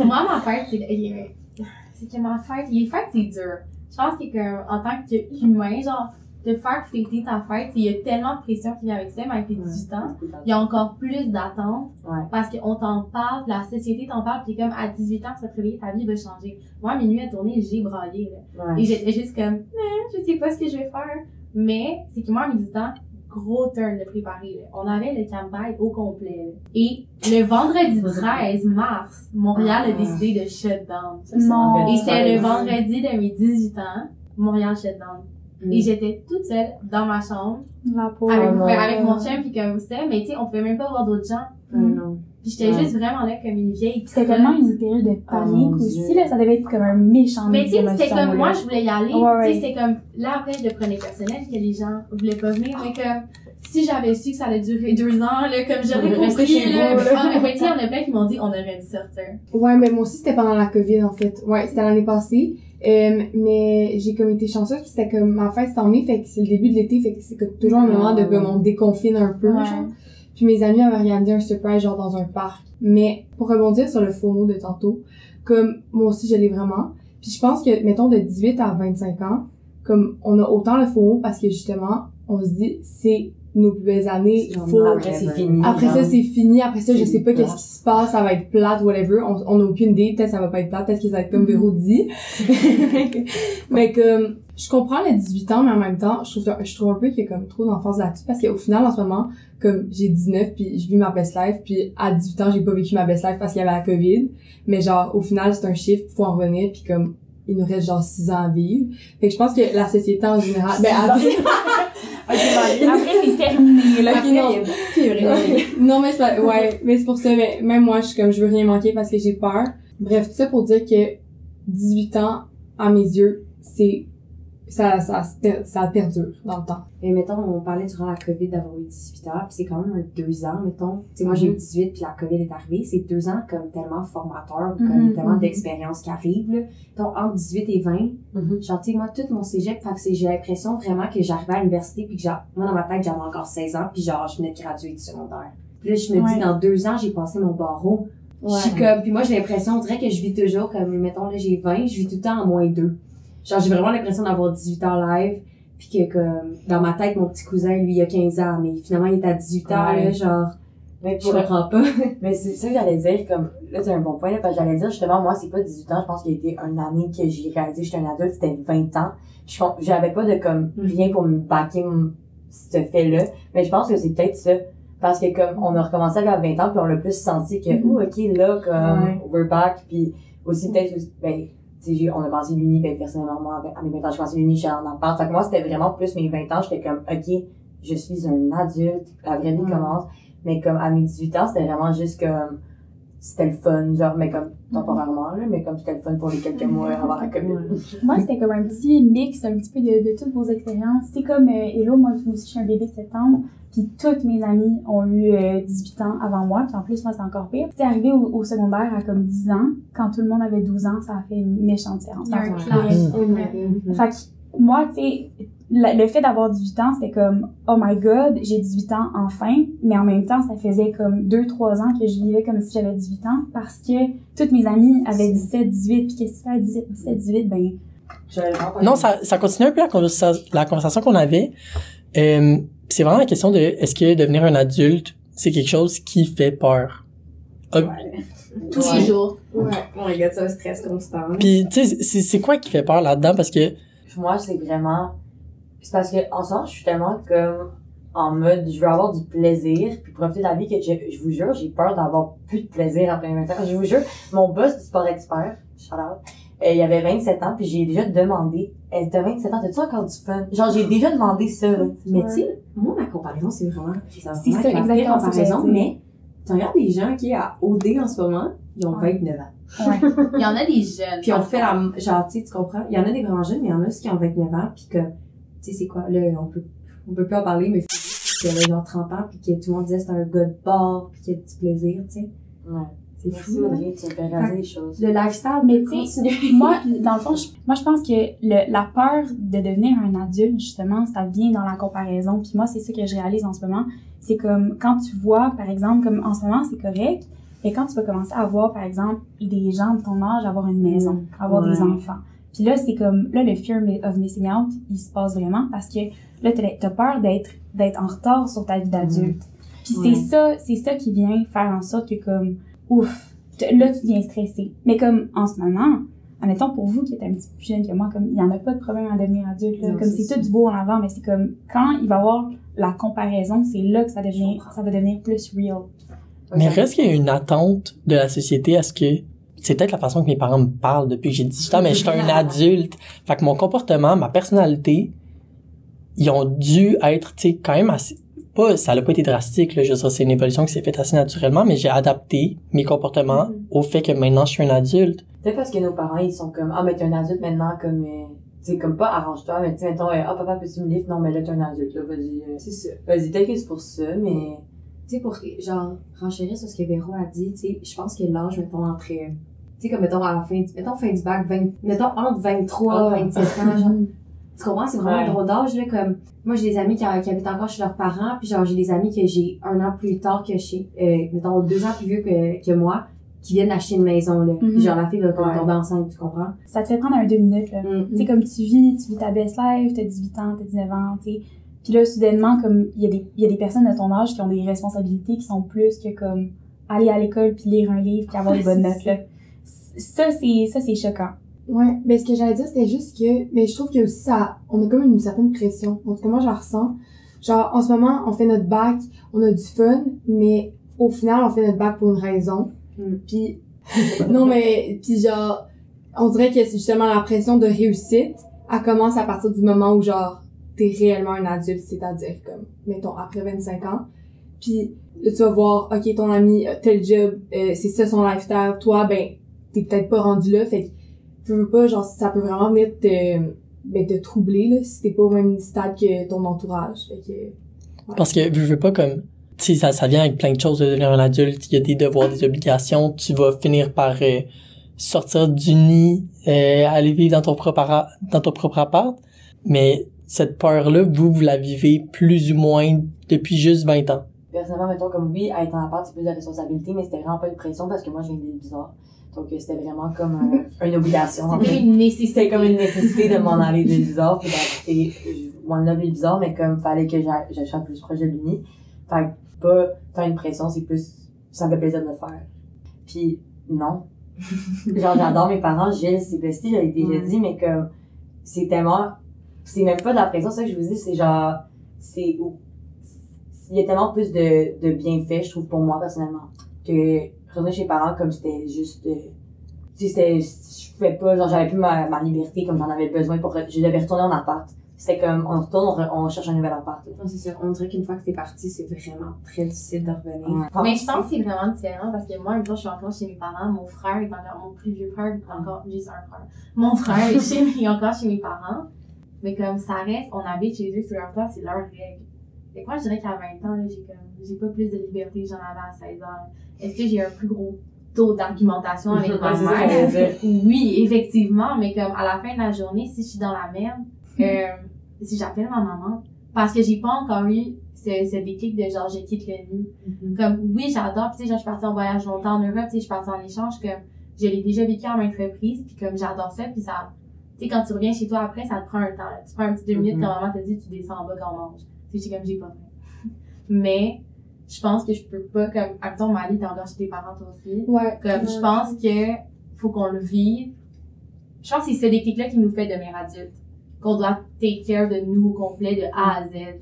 Moi, ma fête, c'est, que ma fête, les fêtes, c'est dur. Je pense que, en tant qu'humain, genre, de faire fêter ta fête, il y a tellement de pression qui vient avec ça, mais avec tes 18 ans, il y a encore plus d'attentes Ouais. parce qu'on t'en parle, la société t'en parle, puis comme à 18 ans, tu vas te réveiller, ta vie va changer. Moi, mes nuits à tourner, j'ai braillé, là. Ouais. Et j'étais juste comme, Eh, je sais pas ce que je vais faire. Mais, c'est que moi, à mes 18 ans, gros turn de préparer, là. On avait le campagne au complet. Et le vendredi 13 mars, Montréal a décidé de shut down. Non. Et c'était le vendredi de mes 18 ans, Montréal shut down. Mm. Et j'étais toute seule dans ma chambre, La pauvre. avec, mon chum, puis comme ça, mais tu sais, on pouvait même pas voir d'autres gens. Ah, non. Puis j'étais Ouais. juste vraiment là comme une vieille. C'était tellement une période de Oh, panique aussi, là. Ça devait être comme un méchant Mais tu sais, c'était comme, là. moi, je voulais y aller. Ouais, Tu sais, c'était comme, là, après, je le prenais personnel que les gens voulaient pas venir. Mais comme, si j'avais su que ça allait durer deux ans, là, comme j'aurais compris, chez là. vous, là. Ah, mais tu sais, il y en a plein qui m'ont dit, on aurait dû sortir. Ouais, mais moi aussi, c'était pendant la COVID, en fait. Ouais, c'était l'année passée. Euh, mais j'ai comme été chanceuse, puis c'était comme, ma fête, c'était en mai, fait que c'est le début de l'été, fait que c'est comme toujours un moment de comme on déconfine un peu, Ouais. genre. Puis mes amis avaient regardé un surprise, genre dans un parc. Mais pour rebondir sur le faux mot de tantôt, comme moi aussi, je l'ai vraiment. Puis je pense que, mettons, de 18 à 25 ans, comme on a autant le faux mot parce que justement, on se dit, c'est nos plus belles années, faut, Après, c'est fini. après ça, c'est fini. Après ça, je sais pas qu'est-ce qui se passe. Ça va être plate, whatever. On, on a aucune idée. Peut-être ça va pas être plate. Peut-être que ça va être comme Véro dit. mais comme, je comprends les 18 ans, mais en même temps, je trouve, je trouve un peu qu'il y a comme trop d'enfance là-dessus. Parce qu'au final, en ce moment, comme j'ai 19 puis je vis ma best life puis à 18 ans, j'ai pas vécu ma best life parce qu'il y avait la COVID. Mais genre, au final, c'est un chiffre, faut en revenir puis comme, il nous reste genre 6 ans à vivre. Fait que je pense que la société en général, ben, à- Après, c'est terminé, là. Non. non, mais c'est pas- ouais, mais c'est pour ça, mais même moi, je suis comme, je veux rien manquer parce que j'ai peur. Bref, tout ça pour dire que 18 ans, à mes yeux, c'est, ça, ça, ça, perdure dans le temps. Mais mettons, on parlait durant la COVID d'avoir eu 18 ans, puis c'est quand même un deux ans, mettons. Tu sais, moi, j'ai eu 18 puis la COVID est arrivée. C'est deux ans comme tellement formateur, comme Mhm, tellement mhm. d'expériences qui arrivent, là. Donc, entre 18 et 20, Mhm. genre, tu sais, moi, tout mon cégep, fait que j'ai l'impression vraiment que j'arrivais à l'université puis que genre, moi, dans ma tête, j'avais encore 16 ans puis genre, je venais de graduer du secondaire. Puis là, je me Ouais. dis, dans deux ans, j'ai passé mon barreau. Je suis comme, puis moi, j'ai l'impression, on dirait que je vis toujours comme, mettons, là, j'ai 20, je vis tout le temps en moins deux. Genre, j'ai vraiment l'impression d'avoir 18 ans live, puis que, comme, dans ma tête, mon petit cousin, lui, il a 15 ans, mais finalement, il est à 18 ans, Ouais. là, genre, Mais je pour, comprends pas. mais c'est ça que j'allais dire, comme, là, c'est un bon point, là, parce que j'allais dire, justement, moi, c'est pas 18 ans, je pense qu'il y a été une année que j'ai réalisé que j'étais un adulte, c'était 20 ans. Je j'avais pas de, comme, rien pour me baquer ce fait-là. Mais je pense que c'est peut-être ça. Parce que, comme, on a recommencé à 20 ans, puis on a plus senti que, oh, ok, là, comme, Ouais. we're back, puis aussi, peut-être, ben, sais, on a pensé l'uni, ben, personnellement, moi, à mes 20 ans, j'ai pensé l'uni, j'étais en appart. Fait que moi, c'était vraiment plus mes 20 ans, j'étais comme, ok, je suis un adulte, la vraie vie Ouais. commence. Mais comme à mes 18 ans, c'était vraiment juste comme c'était le fun, genre mais comme temporairement là, mais comme c'était le fun pour les quelques mois avant la COVID. Moi, c'était comme un petit mix, un petit peu de, de toutes vos expériences. C'est comme euh, Hello, moi moi aussi, je suis un bébé de septembre, puis toutes mes amies ont eu euh, 18 ans avant moi, puis en plus, moi, c'est encore pire. C'est arrivé au, au secondaire à comme 10 ans, quand tout le monde avait 12 ans, ça a fait une méchante différence. Il y a un clash. Mhm. Fait que moi, tu sais, le fait d'avoir 18 ans, c'était comme, oh my god, j'ai 18 ans enfin, mais en même temps, ça faisait comme 2-3 ans que je vivais comme si j'avais 18 ans parce que toutes mes amies avaient 17, 18, puis qu'est-ce que tu fais à 17, 17, 18, ben, J'avais vraiment pas Non, ça, ça continue un peu la, conversa- la conversation qu'on avait. Euh, c'est vraiment la question de est-ce que devenir un adulte, c'est quelque chose qui fait peur? Euh, Tous Ouais. les jours. Ouais. Oh my god, c'est un stress constant. Puis, tu sais, c'est c'est quoi qui fait peur là-dedans? Parce que, Moi, c'est vraiment, c'est parce que, en ce moment, je suis tellement comme, en mode, je veux avoir du plaisir, puis profiter de la vie que je, je vous jure, j'ai peur d'avoir plus de plaisir après 20 ans. Je vous jure, mon boss du sport expert, shout out, euh, il avait 27 ans, puis j'ai déjà demandé, elle t'as 27 ans, t'as-tu encore du fun? Genre, j'ai déjà demandé ça, là. Mais tu sais, moi, ma comparaison, c'est vraiment, c'est ça, la exactement comparaison, mais tu regardes les gens qui, à OD en ce moment, ils ont Ouais. 29 ans. ouais. Il y en a des jeunes. Puis on fait la, genre, tu sais, tu comprends? Il y en a des vraiment jeunes, mais il y en a aussi qui ont 29 ans, puis que, tu sais, c'est quoi, là, on peut, on peut plus en parler, mais qui avait genre 30 ans, puis que tout le monde disait c'était un gars de bord, puis qu'il y a du plaisir, tu sais. Ouais. C'est fou, choses. Le lifestyle, Mais mais tu sais, moi, dans le fond, je, moi, je pense que le, la peur de devenir un adulte, justement, ça vient dans la comparaison. Puis moi, c'est ça que je réalise en ce moment. C'est comme quand tu vois, par exemple, comme en ce moment, c'est correct. Et quand tu vas commencer à voir, par exemple, des gens de ton âge avoir une maison, avoir des enfants. Puis là, c'est comme, là, le fear of missing out, il se passe vraiment parce que là, t'as t'as peur d'être, d'être en retard sur ta vie d'adulte. Puis Ouais. c'est ça, c'est ça qui vient faire en sorte que comme, ouf, là, tu viens stressé. Mais comme, en ce moment, admettons, pour vous qui êtes un petit peu plus jeune que moi, comme, il y en a pas de problème à devenir adulte, là. Non, Comme, c'est tout du beau en avant, mais c'est comme, quand il va y avoir la comparaison, c'est là que ça devient, comprends. ça va devenir plus real. mais reste qu'il y a une attente de la société à ce que, c'est peut-être la façon que mes parents me parlent depuis que j'ai 18 ans, mais j'étais un adulte. Fait que mon comportement, ma personnalité, ils ont dû être, tu sais, quand même assez, pas, ça n'a pas été drastique, là, je veux dire, c'est une évolution qui s'est faite assez naturellement, mais j'ai adapté mes comportements au fait que maintenant je suis un adulte. Peut-être parce que nos parents, ils sont comme, ah, mais t'es un adulte maintenant, comme, euh, tu sais, comme pas arrange-toi, mais tu sais, mettons, euh, ah, papa, peux-tu me livrer? Non, mais là, t'es un adulte, là, vas-y. euh, C'est ça. Vas-y, peut-être que c'est pour ça, mais, tu sais, pour, genre, renchérir sur ce que Véro a dit, tu sais, je pense que l'âge, mettons, entre, euh, tu sais, comme, mettons, à la fin, du- mettons, fin du bac, 20, mettons, entre 23 Ah. 27 ans, genre, tu comprends, c'est vraiment Ouais. un drôle d'âge, là, comme, moi, j'ai des amis qui, qui habitent encore chez leurs parents, puis genre, j'ai des amis que j'ai un an plus tard que chez, euh, mettons, deux ans plus vieux que, que moi, qui viennent d'acheter une maison, là. Puis Mhm. genre, la fille va comme Ouais. tomber enceinte, tu comprends? Ça te fait prendre un deux minutes, là. Mm. Tu sais, comme tu vis, tu vis ta best life, t'as 18 ans, t'as 19 ans, tu sais. Puis là, soudainement, comme, il y a des, il y a des personnes de ton âge qui ont des responsabilités qui sont plus que comme, aller à l'école puis lire un livre puis avoir des bonnes notes, là. Ça, c'est, ça, c'est choquant. Ouais, ben ce que j'allais dire c'était juste que mais je trouve que aussi ça on a comme une certaine pression. En tout cas moi je la ressens. Genre en ce moment on fait notre bac, on a du fun, mais au final on fait notre bac pour une raison. Mm. Puis non mais puis genre on dirait que c'est justement la pression de réussite, elle commence à partir du moment où genre t'es réellement un adulte, c'est-à-dire comme mettons après 25 ans. Puis là tu vas voir OK ton ami a tel job, euh, c'est ça son lifestyle, toi ben t'es peut-être pas rendu là fait tu veux pas, genre, ça peut vraiment venir te, ben, te troubler, là, si t'es pas au même stade que ton entourage. Fait que, Parce que, je veux pas comme, tu sais, ça, ça vient avec plein de choses de devenir un adulte. Il y a des devoirs, des obligations. Tu vas finir par euh, sortir du nid, euh, aller vivre dans ton propre appart, dans ton propre appart. Mais cette peur-là, vous, vous la vivez plus ou moins depuis juste 20 ans. personnellement, mettons, comme oui, à être en appart, c'est plus de responsabilité, mais c'était vraiment pas une pression parce que moi, je viens d'île bizarre. Donc, c'était vraiment comme une obligation. en fait. C'était une nécessité. C'était comme une nécessité de m'en aller de bizarre puis d'habiter one love l'île bizarre mais comme fallait que j'achète plus proche de l'uni fait que pas tant une pression c'est plus ça me fait plaisir de le faire puis non genre j'adore mes parents Gilles c'est bestie j'avais déjà dit mais comme c'est tellement c'est même pas de la pression ça que je vous dis c'est genre c'est il y a tellement plus de, de bienfaits je trouve pour moi personnellement que retourner chez les parents comme c'était juste euh, tu sais, c'était, je pouvais pas, genre, j'avais plus ma, ma liberté comme j'en avais besoin pour, je devais retourner en appart. C'était comme, on retourne, on, re- on cherche un nouvel appart. Non, c'est sûr. On dirait qu'une fois que t'es parti, c'est vraiment très difficile de revenir. Ouais. Mais je pense que c'est vraiment différent parce que moi, une fois, je suis encore chez mes parents, mon frère est encore, mon plus vieux frère est encore, j'ai un frère. Mon frère est chez, est encore chez mes parents. Mais comme ça reste, on habite chez eux, c'est leur temps, c'est leur règle. Et moi, je dirais qu'à 20 ans, là, j'ai comme, j'ai pas plus de liberté que j'en avais à 16 ans. Est-ce que j'ai un plus gros taux d'argumentation avec ma que mère? Oui, effectivement, mais comme à la fin de la journée, si je suis dans la merde, euh, si j'appelle ma maman, parce que j'ai pas encore eu ce, ce déclic de genre, je quitte le nid. Mhm. Comme, oui, j'adore, puis tu sais, genre, je suis partie en voyage longtemps en Europe, tu sais, je suis partie en échange, comme, je l'ai déjà vécu à maintes reprises, puis comme, j'adore ça, puis ça, tu sais, quand tu reviens chez toi après, ça te prend un temps, là. Tu prends un petit deux minutes quand maman te dit, tu descends en bas quand on mange. J'ai comme, j'ai pas faim. Mais, je pense que je peux pas, comme, attends, Mali, t'es encore chez tes parents, toi aussi. Ouais. Comme, je pense que faut qu'on le vive. Je pense que c'est ce déclic-là qui nous fait devenir adultes. Qu'on doit take care de nous au complet, de A à Z.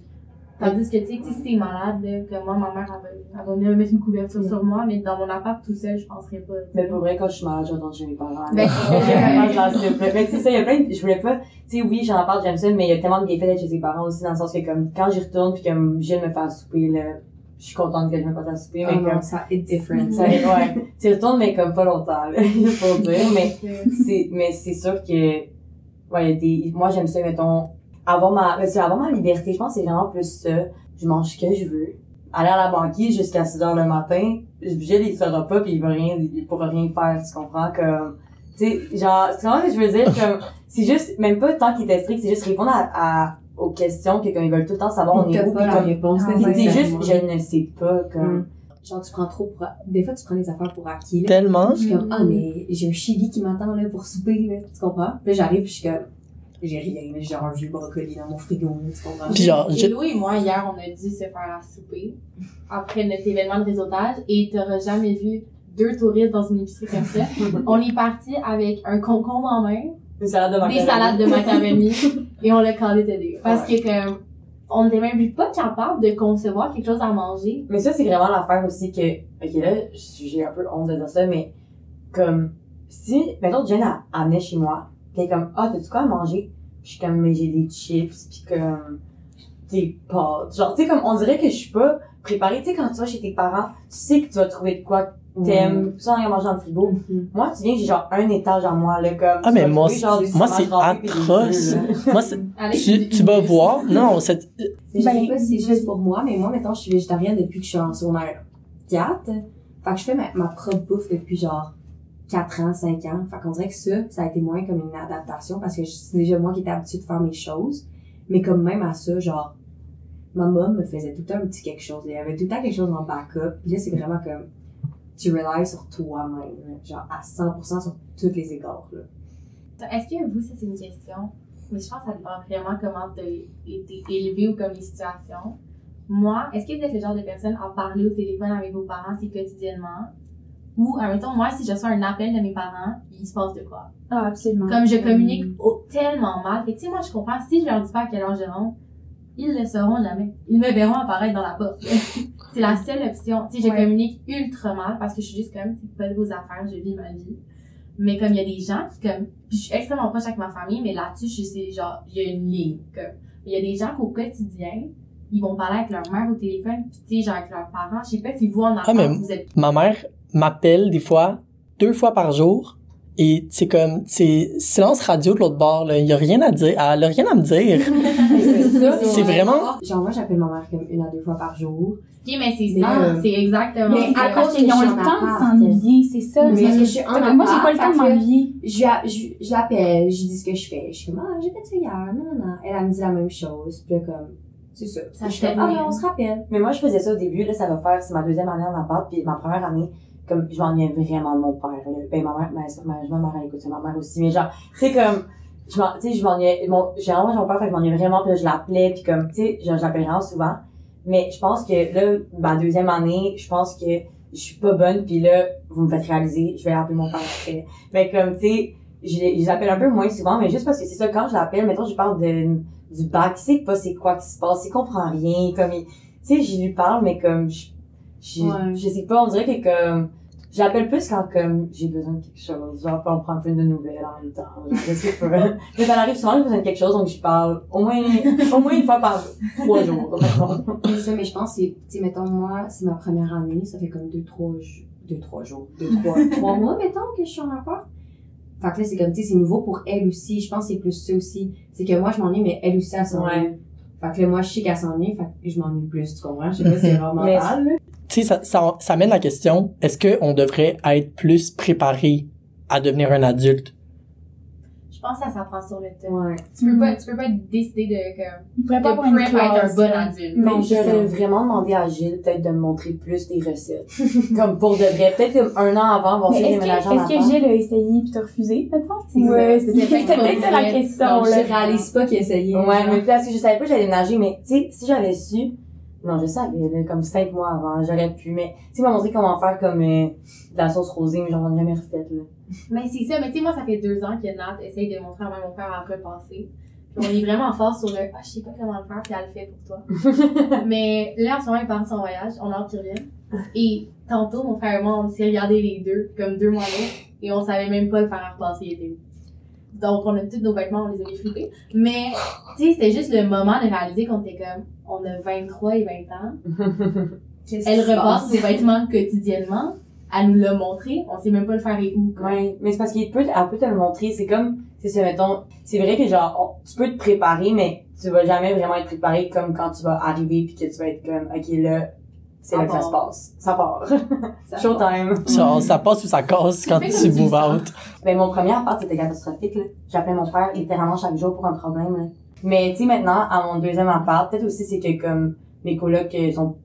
Tandis que, tu sais, si t'es malade, là, comme moi, ma mère, elle va, elle va venir mettre une couverture sur moi, mais dans mon appart tout seul, je penserais pas. Mais pour vrai, quand je suis malade, je retourne chez mes parents. Ben. Mais tu sais, ça, il y a plein de, je voulais pas, tu sais, oui, j'en parle, j'aime ça, mais il y a tellement de bienfaits d'être chez ses parents aussi, dans le sens que comme, quand j'y retourne pis comme, Gilles me fait à souper, là, je suis contente que je me fasse à souper, mais Oh non, comme, ça hit different. ça, ouais. Tu retournes, mais comme pas longtemps, là, pour dire, mais c'est, mais c'est sûr que, ouais, il y a des, moi, j'aime ça, mettons, avoir ma, que avoir ma liberté, je pense que c'est vraiment plus ça. Je mange ce que je veux. Aller à la banquise jusqu'à 6 heures le matin, Gilles, il saura pas pis il va rien, il pourra rien faire, tu comprends, comme, tu sais, genre, tu comprends ce que je veux dire, comme, c'est juste, même pas tant qu'il était strict, c'est juste répondre à, à- aux questions que comme ils veulent tout le temps savoir on est où, pas pis la comme, réponse, c'est juste, je ne sais pas, comme, Mm. Genre, tu prends trop pour, des fois, tu prends des affaires pour acquis, là. Tellement. Je suis comme, ah, mais j'ai un chili qui m'attend, là, pour souper, là. Tu comprends? Puis là, j'arrive, puis je suis comme, j'ai rien. J'ai un vieux brocoli dans mon frigo? Puis genre, je- et moi, hier, on a dû se faire à souper après notre événement de réseautage et t'auras jamais vu deux touristes dans une épicerie comme ça. on est parti avec un concombre en main, une salade de des macaroni. salades de macaroni et on l'a calé de deux. Parce que comme, on n'était même pas capable de concevoir quelque chose à manger. Mais ça, c'est vraiment l'affaire aussi que, ok, là, j'ai un peu honte de dire ça, mais, comme, si, mettons, Jen a amené chez moi, comme, ah, t'as-tu quoi à manger? Pis je suis comme, mais j'ai des chips, pis comme, des pâtes. Genre, tu sais, comme, on dirait que je suis pas préparée. Tu sais, quand tu vas chez tes parents, tu sais que tu vas trouver de quoi que t'aimes, tout ça, rien manger dans le frigo. Mhm. Moi, tu viens, j'ai genre un étage en moi, là, comme. Ah, tu mais moi, genre, du moi, c'est atroce. Moi, c'est- tu, tu vas voir, non, cette, Mais je Ben, sais pas si c'est juste pour moi, mais moi, maintenant, je suis végétarienne depuis que je suis en secondaire 4. Fait que je fais ma, ma propre bouffe depuis genre 4 ans, 5 ans. Fait qu'on dirait que ça, ça a été moins comme une adaptation parce que c'est déjà moi qui étais habituée de faire mes choses. Mais comme même à ça, genre, ma mom me faisait tout le temps un petit quelque chose. Il y avait tout le temps quelque chose en backup. Puis là, c'est vraiment comme, tu relies sur toi-même, genre à 100% sur tous les égards. Est-ce que vous, ça c'est une question, mais je pense que ça dépend vraiment comment été élevé ou comme les situations. Moi, est-ce que vous êtes le genre de personne à parler au téléphone avec vos parents si quotidiennement? Ou, admettons, moi, si je reçois un appel de mes parents, il se passe de quoi? Ah, absolument. Comme je communique au- tellement mal. Fait que, tu sais, moi, je comprends, si je leur dis pas à quelle heure je rentre, ils le sauront jamais. Ils me verront apparaître dans la porte. c'est la seule option. Tu sais, je Ouais. communique ultra mal parce que je suis juste comme, c'est pas de vos affaires, je vis ma vie. Mais comme il y a des gens qui comme, puis je suis extrêmement proche avec ma famille, mais là-dessus, je sais, genre, il y a une ligne, comme. Il y a des gens qu'au quotidien, ils vont parler avec leur mère au téléphone, puis tu sais, genre avec leurs parents. Je sais pas si vous en Ah, mais- appart, vous êtes ma mère m'appelle des fois, deux fois par jour, et c'est comme, c'est silence radio de l'autre bord, là. Il y a rien à dire, elle a rien à me dire. c'est ça. C'est vraiment- Genre, moi, j'appelle ma mère comme une à deux fois par jour. Ok, mais c'est Mais, ça, euh, c'est exactement Mais à cause qu'ils ont le temps de s'ennuyer, c'est ça. Mais parce que je suis en moi, j'ai pas le temps de m'ennuyer. je, la- je, je l'appelle, je dis ce que je fais. Je suis comme, ah, j'ai fait ça hier, non, non, non. Elle, elle me dit la même chose. Puis là, comme, c'est ça. Ça je fais, ah, on se rappelle. Mais moi, je faisais ça au début, là, ça va faire, c'est ma deuxième année en appart, puis ma première année, comme, je m'ennuyais vraiment de mon père, là. Ben, ma mère, ma, ma, ma mère, écoute, c'est ma mère aussi, mais genre, tu sais, comme, je m'en, tu sais, je m'ennuyais, mon, j'ai vraiment mon père, fait que je m'ennuyais vraiment, puis là, je l'appelais, puis comme, tu sais, je, je l'appelais vraiment souvent. Mais je pense que, là, ma deuxième année, je pense que je suis pas bonne, puis là, vous me faites réaliser, je vais appeler mon père après. Mais comme, tu sais, je, je l'appelle un peu moins souvent, mais juste parce que c'est ça, quand je l'appelle, mettons, je parle de, du bac, il sait pas c'est quoi qui se passe, il comprend rien, comme il, tu sais, je lui parle, mais comme, je, je, Ouais. je sais pas, on dirait que comme, j'appelle plus quand comme, j'ai besoin de quelque chose, genre, on prend plein de nouvelles en même temps, genre, je sais pas. mais ça arrive souvent, j'ai besoin de quelque chose, donc je parle au moins, au moins une fois par trois jours. C'est ça, mais je pense c'est, tu sais, mettons, moi, c'est ma première année, ça fait comme deux, trois, deux, trois jours, deux, trois, trois mois, mettons, que je suis en appart. Fait que là, c'est comme, tu sais, c'est nouveau pour elle aussi. Je pense que c'est plus ça aussi. C'est que moi, je m'ennuie, mais elle aussi, elle s'ennuie. Ouais. Fait que là, moi, je sais qu'elle s'ennuie, fait que je m'ennuie plus, tu comprends? Je sais pas si c'est vraiment Mais- là. Tu sais, ça, ça, ça amène la question, est-ce qu'on devrait être plus préparé à devenir un adulte? Je pense que ça s'apprend sur le temps. Ouais. Tu peux pas, tu peux pas décider de, comme, de pas avoir une prep être un bon adulte. Mais j'aurais vraiment demandé à Gilles peut-être de me montrer plus des recettes. comme pour de vrai. Peut-être comme un an avant, voir Mais si est-ce les que, ménagères est-ce que Gilles a essayé puis t'as refusé, maintenant? Ouais, C'était peut-être la pas question, Non, là. je réalise pas qu'il essayait. Ouais, genre. mais parce que je savais pas que j'allais nager, mais tu sais, si j'avais su, non, je savais, là, comme cinq mois avant, j'aurais pu, mais tu sais, m'a montré comment faire comme euh, de la sauce rosée, mais j'en ai jamais refait, là. Mais c'est ça, mais tu sais, moi, ça fait deux ans que Nat essaye de montrer à moi mon père à repasser. Puis on est vraiment fort sur le, ah, je sais pas comment le faire, puis elle le fait pour toi. mais là, en ce moment, il part en son voyage, on a hâte qu'il revienne. Et tantôt, mon frère et moi, on s'est regardé les deux, comme deux mois et on savait même pas le faire repasser, il était où. Donc, on a tous nos vêtements, on les a mis flippés. Mais, tu sais, c'était juste le moment de réaliser qu'on était comme, on a 23 et 20 ans. Elle repasse passe? ses vêtements quotidiennement. Elle nous l'a montré. On sait même pas le faire et où. quoi. Ouais, mais c'est parce qu'il peut, elle peut te le montrer, c'est comme, c'est ça, mettons, c'est vrai que genre, on- tu peux te préparer, mais tu vas jamais vraiment être préparé comme quand tu vas arriver puis que tu vas être comme, ok, là, c'est Ça là que ça se passe. Ça part. Ça Showtime. Genre, ça passe ou ça casse quand tu move out. Ben, mon premier appart, c'était catastrophique, là. J'appelais mon père littéralement chaque jour pour un problème, là. Mais, tu sais, maintenant, à mon deuxième appart, peut-être aussi, c'est que, comme, mes colocs euh, sont,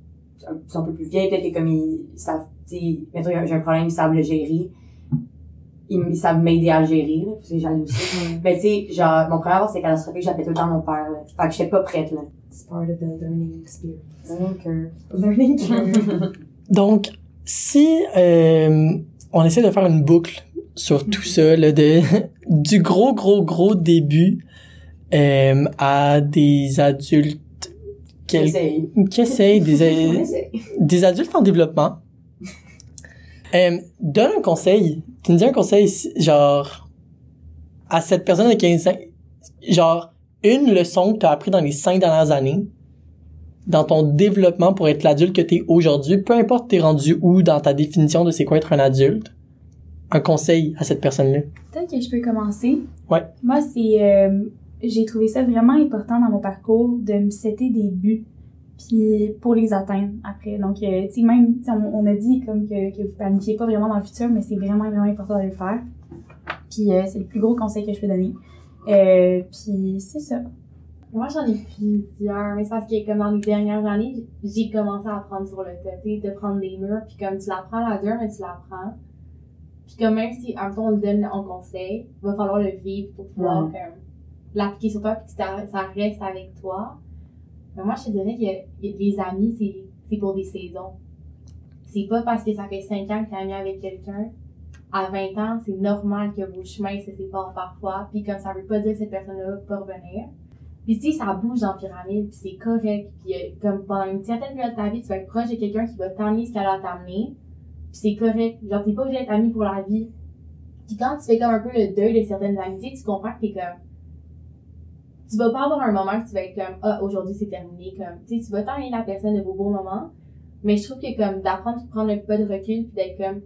sont un peu plus vieilles, peut-être que, comme, ils savent, tu sais, mettons, j'ai un problème, ils savent le gérer. Ils, ils savent m'aider à le gérer, là, parce que j'allais aussi. Ben, tu sais, genre, mon premier appart, c'était catastrophique, j'appelais tout le temps mon père, là. Fait que j'étais pas prête, là. It's part of the learning experience. Donc, euh, Learning curve. Donc, si euh, on essaie de faire une boucle sur tout ça, là, de, du gros, gros, gros début euh, à des adultes qui essayent, des, On essaie. des adultes en développement, euh, donne un conseil. Tu me dis un conseil, genre, à cette personne de 15 ans, genre, une leçon que tu as appris dans les cinq dernières années, dans ton développement pour être l'adulte que tu es aujourd'hui, peu importe t'es rendu où dans ta définition de c'est quoi être un adulte, un conseil à cette personne-là? Peut-être que je peux commencer. Ouais. Moi, c'est, euh, j'ai trouvé ça vraiment important dans mon parcours de me setter des buts, puis pour les atteindre après. Donc, euh, tu sais, même, on a dit comme que, que vous planifiez pas vraiment dans le futur, mais c'est vraiment, vraiment important de le faire. Puis euh, c'est le plus gros conseil que je peux donner. Euh, puis c'est ça. Moi, j'en ai plusieurs, mais c'est parce que comme dans les dernières années, j'ai commencé à apprendre sur le tu sais, de prendre des murs, puis comme tu l'apprends à la dure, mais tu l'apprends. Puis comme même si, temps, on le donne en conseil, il va falloir le vivre pour pouvoir Ouais. l'appliquer sur toi, puis que ça, ça reste avec toi. Mais moi, je te dirais que les amis, c'est, c'est pour des saisons. C'est pas parce que ça fait 5 ans que t'es ami avec quelqu'un. À 20 ans, c'est normal que vos chemins se séparent parfois, puis comme ça veut pas dire que cette personne-là peut revenir. Puis sais, ça bouge la pyramide, puis c'est correct. Puis euh, comme pendant une certaine période de ta vie, tu vas être proche de quelqu'un qui va t'amener ce qu'elle a t'amener. Puis c'est correct. Genre, t'es pas obligé d'être ami pour la vie. Puis quand tu fais comme un peu le deuil de certaines amitiés, tu comprends que t'es comme... Tu vas pas avoir un moment que tu vas être comme, ah, aujourd'hui c'est terminé. Comme, tu sais, tu vas t'amener la personne de vos beaux moments. Mais je trouve que comme d'apprendre de prendre un peu de recul puis d'être comme,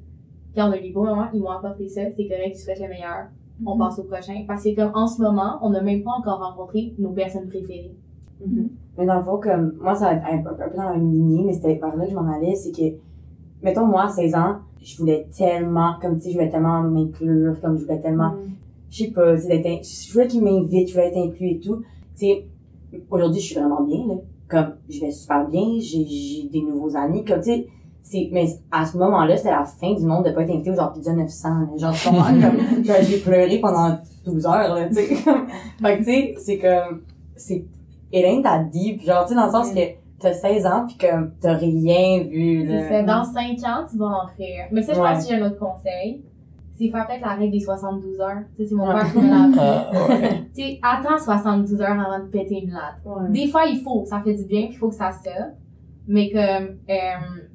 quand on a eu des beaux moments, ils m'ont apporté ça, c'est correct, tu souhaites le meilleur on passe au prochain. Parce que comme en ce moment, on n'a même pas encore rencontré nos personnes préférées. Mais dans le fond, comme, moi, ça va être un, peu- un peu dans la même lignée, mais c'était par là que je m'en allais, c'est que, mettons, moi, à 16 ans, je voulais tellement, comme, tu sais, je voulais tellement m'inclure, comme, je voulais tellement, je sais pas, tu sais, je voulais qu'ils m'invitent, je voulais être inclus et tout. Tu sais, aujourd'hui, je suis vraiment bien, là. Comme, je vais super bien, j'ai, j'ai des nouveaux amis, comme, tu sais, c'est, mais à ce moment-là, c'était la fin du monde de pas être invité au genre pizza 900, là. Genre, tu comprends, comme, j'ai pleuré pendant 12 heures, là, tu sais. fait que, tu sais, c'est comme, c'est, it ain't that deep, genre, tu sais, dans le sens que t'as 16 ans pis comme, t'as rien vu, là. C'est ça. Dans 5 ans, tu vas en rire. Mais ça, je Ouais. pense que j'ai un autre conseil. C'est faire peut-être la règle des 72 heures. Tu sais, c'est mon père qui me l'a appris. Ah. Tu sais, attends 72 heures avant de péter une latte. Ouais. Des fois, il faut, ça fait du bien, puis il faut que ça sorte. Mais comme, euh,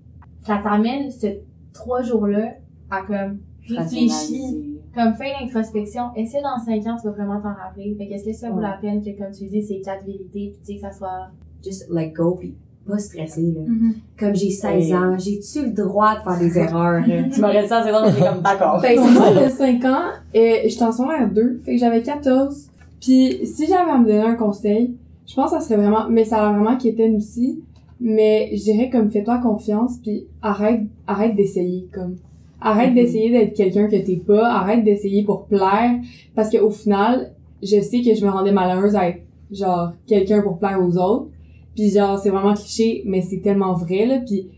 ça t'amène ce trois jours-là à comme réfléchir, comme faire l'introspection. Est-ce que dans 5 ans, tu vas vraiment t'en rappeler? Fait qu'est-ce que ça vaut Ouais. la peine que, comme tu dis, c'est quatre vérités, puis tu sais, que ça soit... Just let go pis pas stresser, là. Mm-hmm. Comme j'ai 16 Oui. ans, j'ai-tu le droit de faire des erreurs? là? Tu m'aurais dit ça, c'est drôle, j'étais comme, d'accord. C'est moi, de 5 ans, et j'étais en secondaire 2, fait que j'avais 14. Puis si j'avais à me donner un conseil, je pense que ça serait vraiment, mais ça a vraiment Kéten aussi, mais je dirais comme fais-toi confiance, puis arrête, arrête d'essayer, comme. Arrête Mhm. d'essayer d'être quelqu'un que t'es pas. Arrête d'essayer pour plaire. Parce que au final, je sais que je me rendais malheureuse à être, genre, quelqu'un pour plaire aux autres. Puis genre, c'est vraiment cliché, mais c'est tellement vrai, là. Puis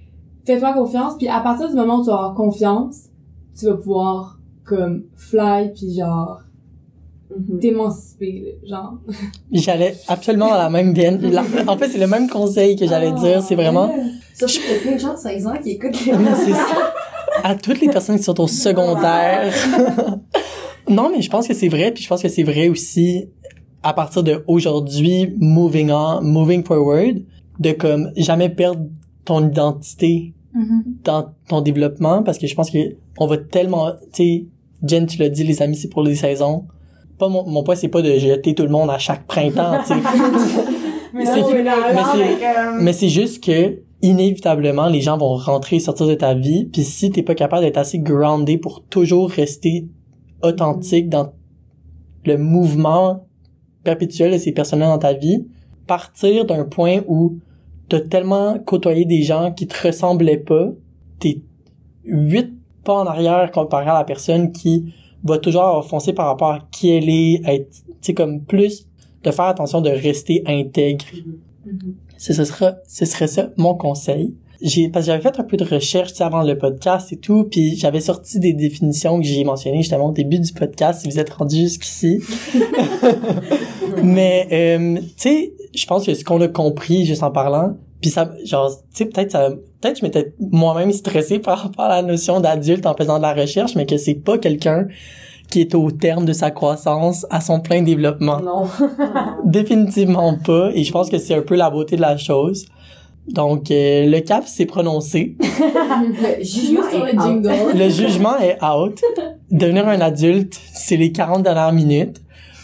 fais-toi confiance. Puis à partir du moment où tu avoir confiance, tu vas pouvoir, comme, fly, puis genre, T'émanciper, là, genre. J'allais absolument dans la même veine. En fait, c'est le même conseil que j'allais dire. C'est vraiment, Sauf qu'il y a plein de gens de 16 ans qui écoutent les Mais c'est ça. À toutes les personnes qui sont au secondaire. non, mais je pense que c'est vrai, puis je pense que c'est vrai aussi à partir de aujourd'hui, moving on, moving forward, de comme jamais perdre ton identité Mhm. dans ton développement, parce que je pense que on va tellement, tu sais, Jen, tu l'as dit, les amis, c'est pour les saisons. Pas mon, mon point, c'est pas de jeter tout le monde à chaque printemps, tu sais. Mais C'est- juste que inévitablement les gens vont rentrer et sortir de ta vie puis si t'es pas capable d'être assez groundé pour toujours rester authentique dans le mouvement perpétuel de ces personnes-là dans ta vie partir d'un point où t'as tellement côtoyé des gens qui te ressemblaient pas t'es huit pas en arrière comparé à la personne qui va toujours foncer par rapport à qui elle est être tu sais comme plus de faire attention de rester intègre ce, ce sera, ce serait ça mon conseil. J'ai, parce que j'avais fait un peu de recherche tu sais, avant le podcast et tout, puis j'avais sorti des définitions que j'ai mentionnées justement au début du podcast, si vous êtes rendu jusqu'ici. Mais, euh, tu sais, je pense que ce qu'on a compris juste en parlant, puis ça, genre, tu sais, peut-être ça, peut-être je m'étais moi-même stressé par rapport à la notion d'adulte en faisant de la recherche, mais que c'est pas quelqu'un qui est au terme de sa croissance à son plein développement. Non. Définitivement pas. Et je pense que c'est un peu la beauté de la chose. Donc, euh, le CAF s'est prononcé. Le jugement sur est le out. jingle. Le jugement est out. Devenir un adulte, c'est les 40 dernières minutes.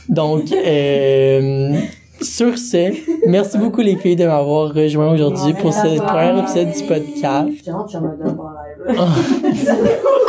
Donc, euh, sur ce, merci beaucoup les filles de m'avoir rejoint aujourd'hui pour ce premier épisode du podcast. J'ai hâte me live.